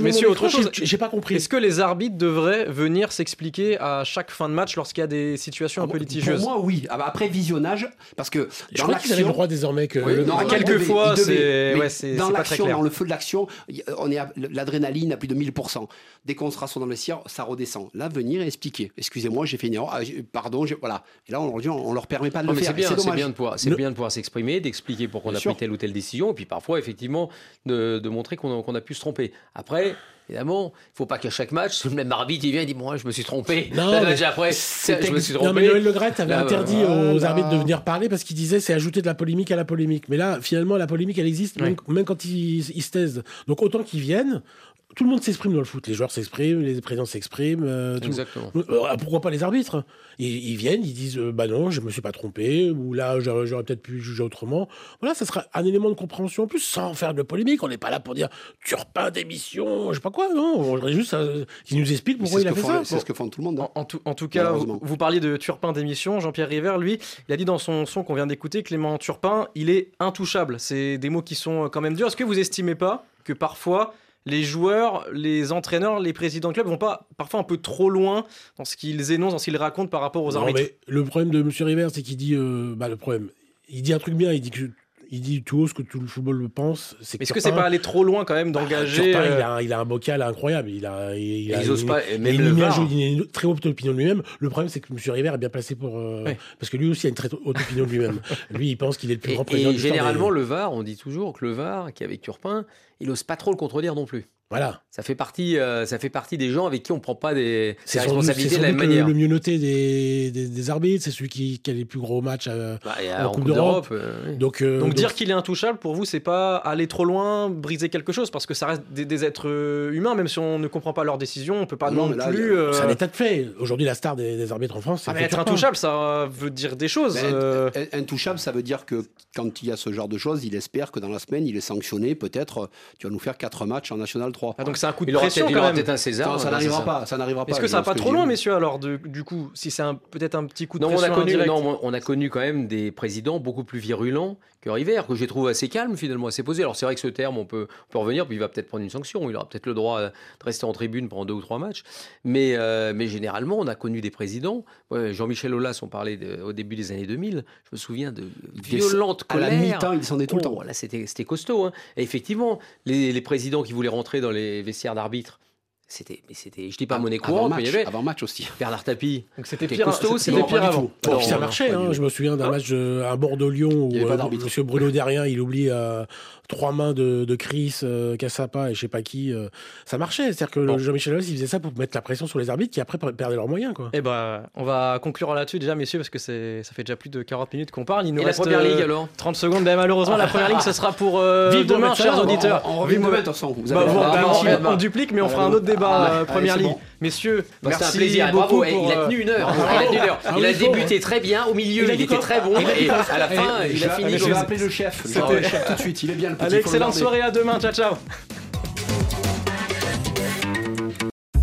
Messieurs, autre chose. J'ai pas compris. Est-ce que les arbitres devraient venir s'expliquer à chaque fin de match lorsqu'il y a des situations un peu litigieuses Pour moi, oui. Ah bah, après visionnage, parce que dans l'action, le droit désormais que quelquefois, c'est dans l'action, dans le feu de l'action, on est l'adrénaline à plus de 1000%. Dès qu'on sera sur dans le ciel, ça redescend. Là, expliquer. Excusez excusez-moi, j'ai fait une erreur, ah, pardon, voilà. Et là, on leur dit, on, leur permet pas de le faire. C'est bien, c'est bien de pouvoir, c'est bien de pouvoir s'exprimer, d'expliquer pourquoi on a pris telle ou telle décision, et puis parfois, effectivement, de, montrer qu'on a, a, pu se tromper. Après, Évidemment, il ne faut pas qu'à chaque match, le même arbitre il vient et dit Moi, je me suis trompé. Non, mais après, je me suis trompé. Non, mais Noël Le avait interdit aux arbitres de venir parler parce qu'il disait c'est ajouter de la polémique à la polémique. Mais là, finalement, la polémique, elle existe même, quand ils, ils, se taisent. Donc autant qu'ils viennent, tout le monde s'exprime dans le foot. Les joueurs s'expriment, les présidents s'expriment. Euh, Exactement. Euh, pourquoi pas les arbitres? Ils, viennent, ils disent euh, bah non, je me suis pas trompé, ou là j'aurais peut-être pu juger autrement. Voilà, ça sera un élément de compréhension en plus, sans faire de polémique. On n'est pas là pour dire Turpin d'émission, je sais pas quoi. Non, on voudrait juste qu'ils nous expliquent pourquoi il a fait ça. C'est ce que font tout le monde. Hein. En, tout, en, tout, cas, vous, parliez de Turpin d'émission. Jean-Pierre River, lui, il a dit dans son son qu'on vient d'écouter, Clément Turpin, il est intouchable. C'est des mots qui sont quand même durs. Est-ce que vous estimez pas que parfois les joueurs, les entraîneurs, les présidents de club vont pas parfois un peu trop loin dans ce qu'ils énoncent, dans ce qu'ils racontent par rapport aux arbitres. le problème de M. River, c'est qu'il dit, euh, bah, le problème, il dit un truc bien, il dit que il dit tout haut ce que tout le football le pense. Est-ce que c'est pas aller trop loin quand même d'engager bah, il, a, il, a un bocal incroyable. Il a, il, a, il, pas, même il, a une, très haute opinion de lui-même. Le problème, c'est que M. River est bien placé pour. Euh, parce que lui aussi a une très haute opinion de lui-même. lui, il pense qu'il est le plus grand président. Et généralement, le VAR, on dit toujours que le VAR, qui est avec Turpin, il n'ose pas trop le contredire non plus. Voilà. Ça fait partie, euh, ça fait partie des gens avec qui on prend pas des, responsabilités de la même manière. Le, mieux noté des, des, arbitres, c'est celui qui, qui, a les plus gros matchs euh, bah, en, Coupe d'Europe. Euh, donc, donc, dire qu'il est intouchable pour vous, c'est pas aller trop loin, briser quelque chose, parce que ça reste des, êtres humains, même si on ne comprend pas leurs décisions, on peut pas non, plus. C'est un état de fait. Aujourd'hui, la star des, arbitres en France, c'est. Ah, être intouchable, ça veut dire des choses. intouchable, ça veut dire que quand il y a ce genre de choses, il espère que dans la semaine, il est sanctionné. Peut-être, tu vas nous faire quatre matchs en National 3. Ah, donc c'est un coup de pression quand même. peut-être un César. ça n'arrivera pas. Ça n'arrivera pas. Est-ce que ça va pas trop loin, messieurs Alors du coup, si c'est peut-être un petit coup de non, pression. On a connu, non, on a connu quand même des présidents beaucoup plus virulents que River, que j'ai trouvé assez calme finalement, assez posé. Alors c'est vrai que ce terme, on peut, on peut revenir, puis il va peut-être prendre une sanction. Il aura peut-être le droit de rester en tribune pendant deux ou trois matchs. Mais, euh, mais généralement, on a connu des présidents. Jean-Michel Aulas, on parlait au début des années 2000. Je me souviens de violentes colères. À la mi-temps, il descendait tout le temps. Oh, là, c'était costaud. Hein. Et effectivement, les, les présidents qui voulaient rentrer dans les vestiaires d'arbitres, c'était, mais c'était, je dis pas monnaie courante, mais il y avait avant match aussi. Bernard Tapie. Donc c'était pire, costaud aussi. C'était pire avant. ça marchait. Hein, je me souviens d'un match à Bordeaux-Lyon où euh, Monsieur Bruno Derrien, il oublie euh, trois mains de, de Chris, euh, Cassapa et je sais pas qui. Euh, ça marchait. C'est-à-dire que Jean-Michel Aulas, il faisait ça pour mettre la pression sur les arbitres qui après perdaient leurs moyens. Quoi. Et eh ben, on va conclure là-dessus déjà, messieurs, parce que c'est, ça fait déjà plus de 40 minutes qu'on parle. Il nous et reste la première ligue alors? 30 secondes. Ben, malheureusement, la première ligue, ce sera pour demain, chers auditeurs. On, revient de ensemble. Vous bah, on, duplique, mais on fera un autre débat première ligue. Messieurs, bah, merci un plaisir. beaucoup. il a tenu une heure. il a, débuté très bien. Au milieu, il, était très bon. Et à la fin, il a fini. Je vais appeler le chef. C'était tout de suite. Il est bien le petit. Excellente soirée à demain. Ciao, ciao.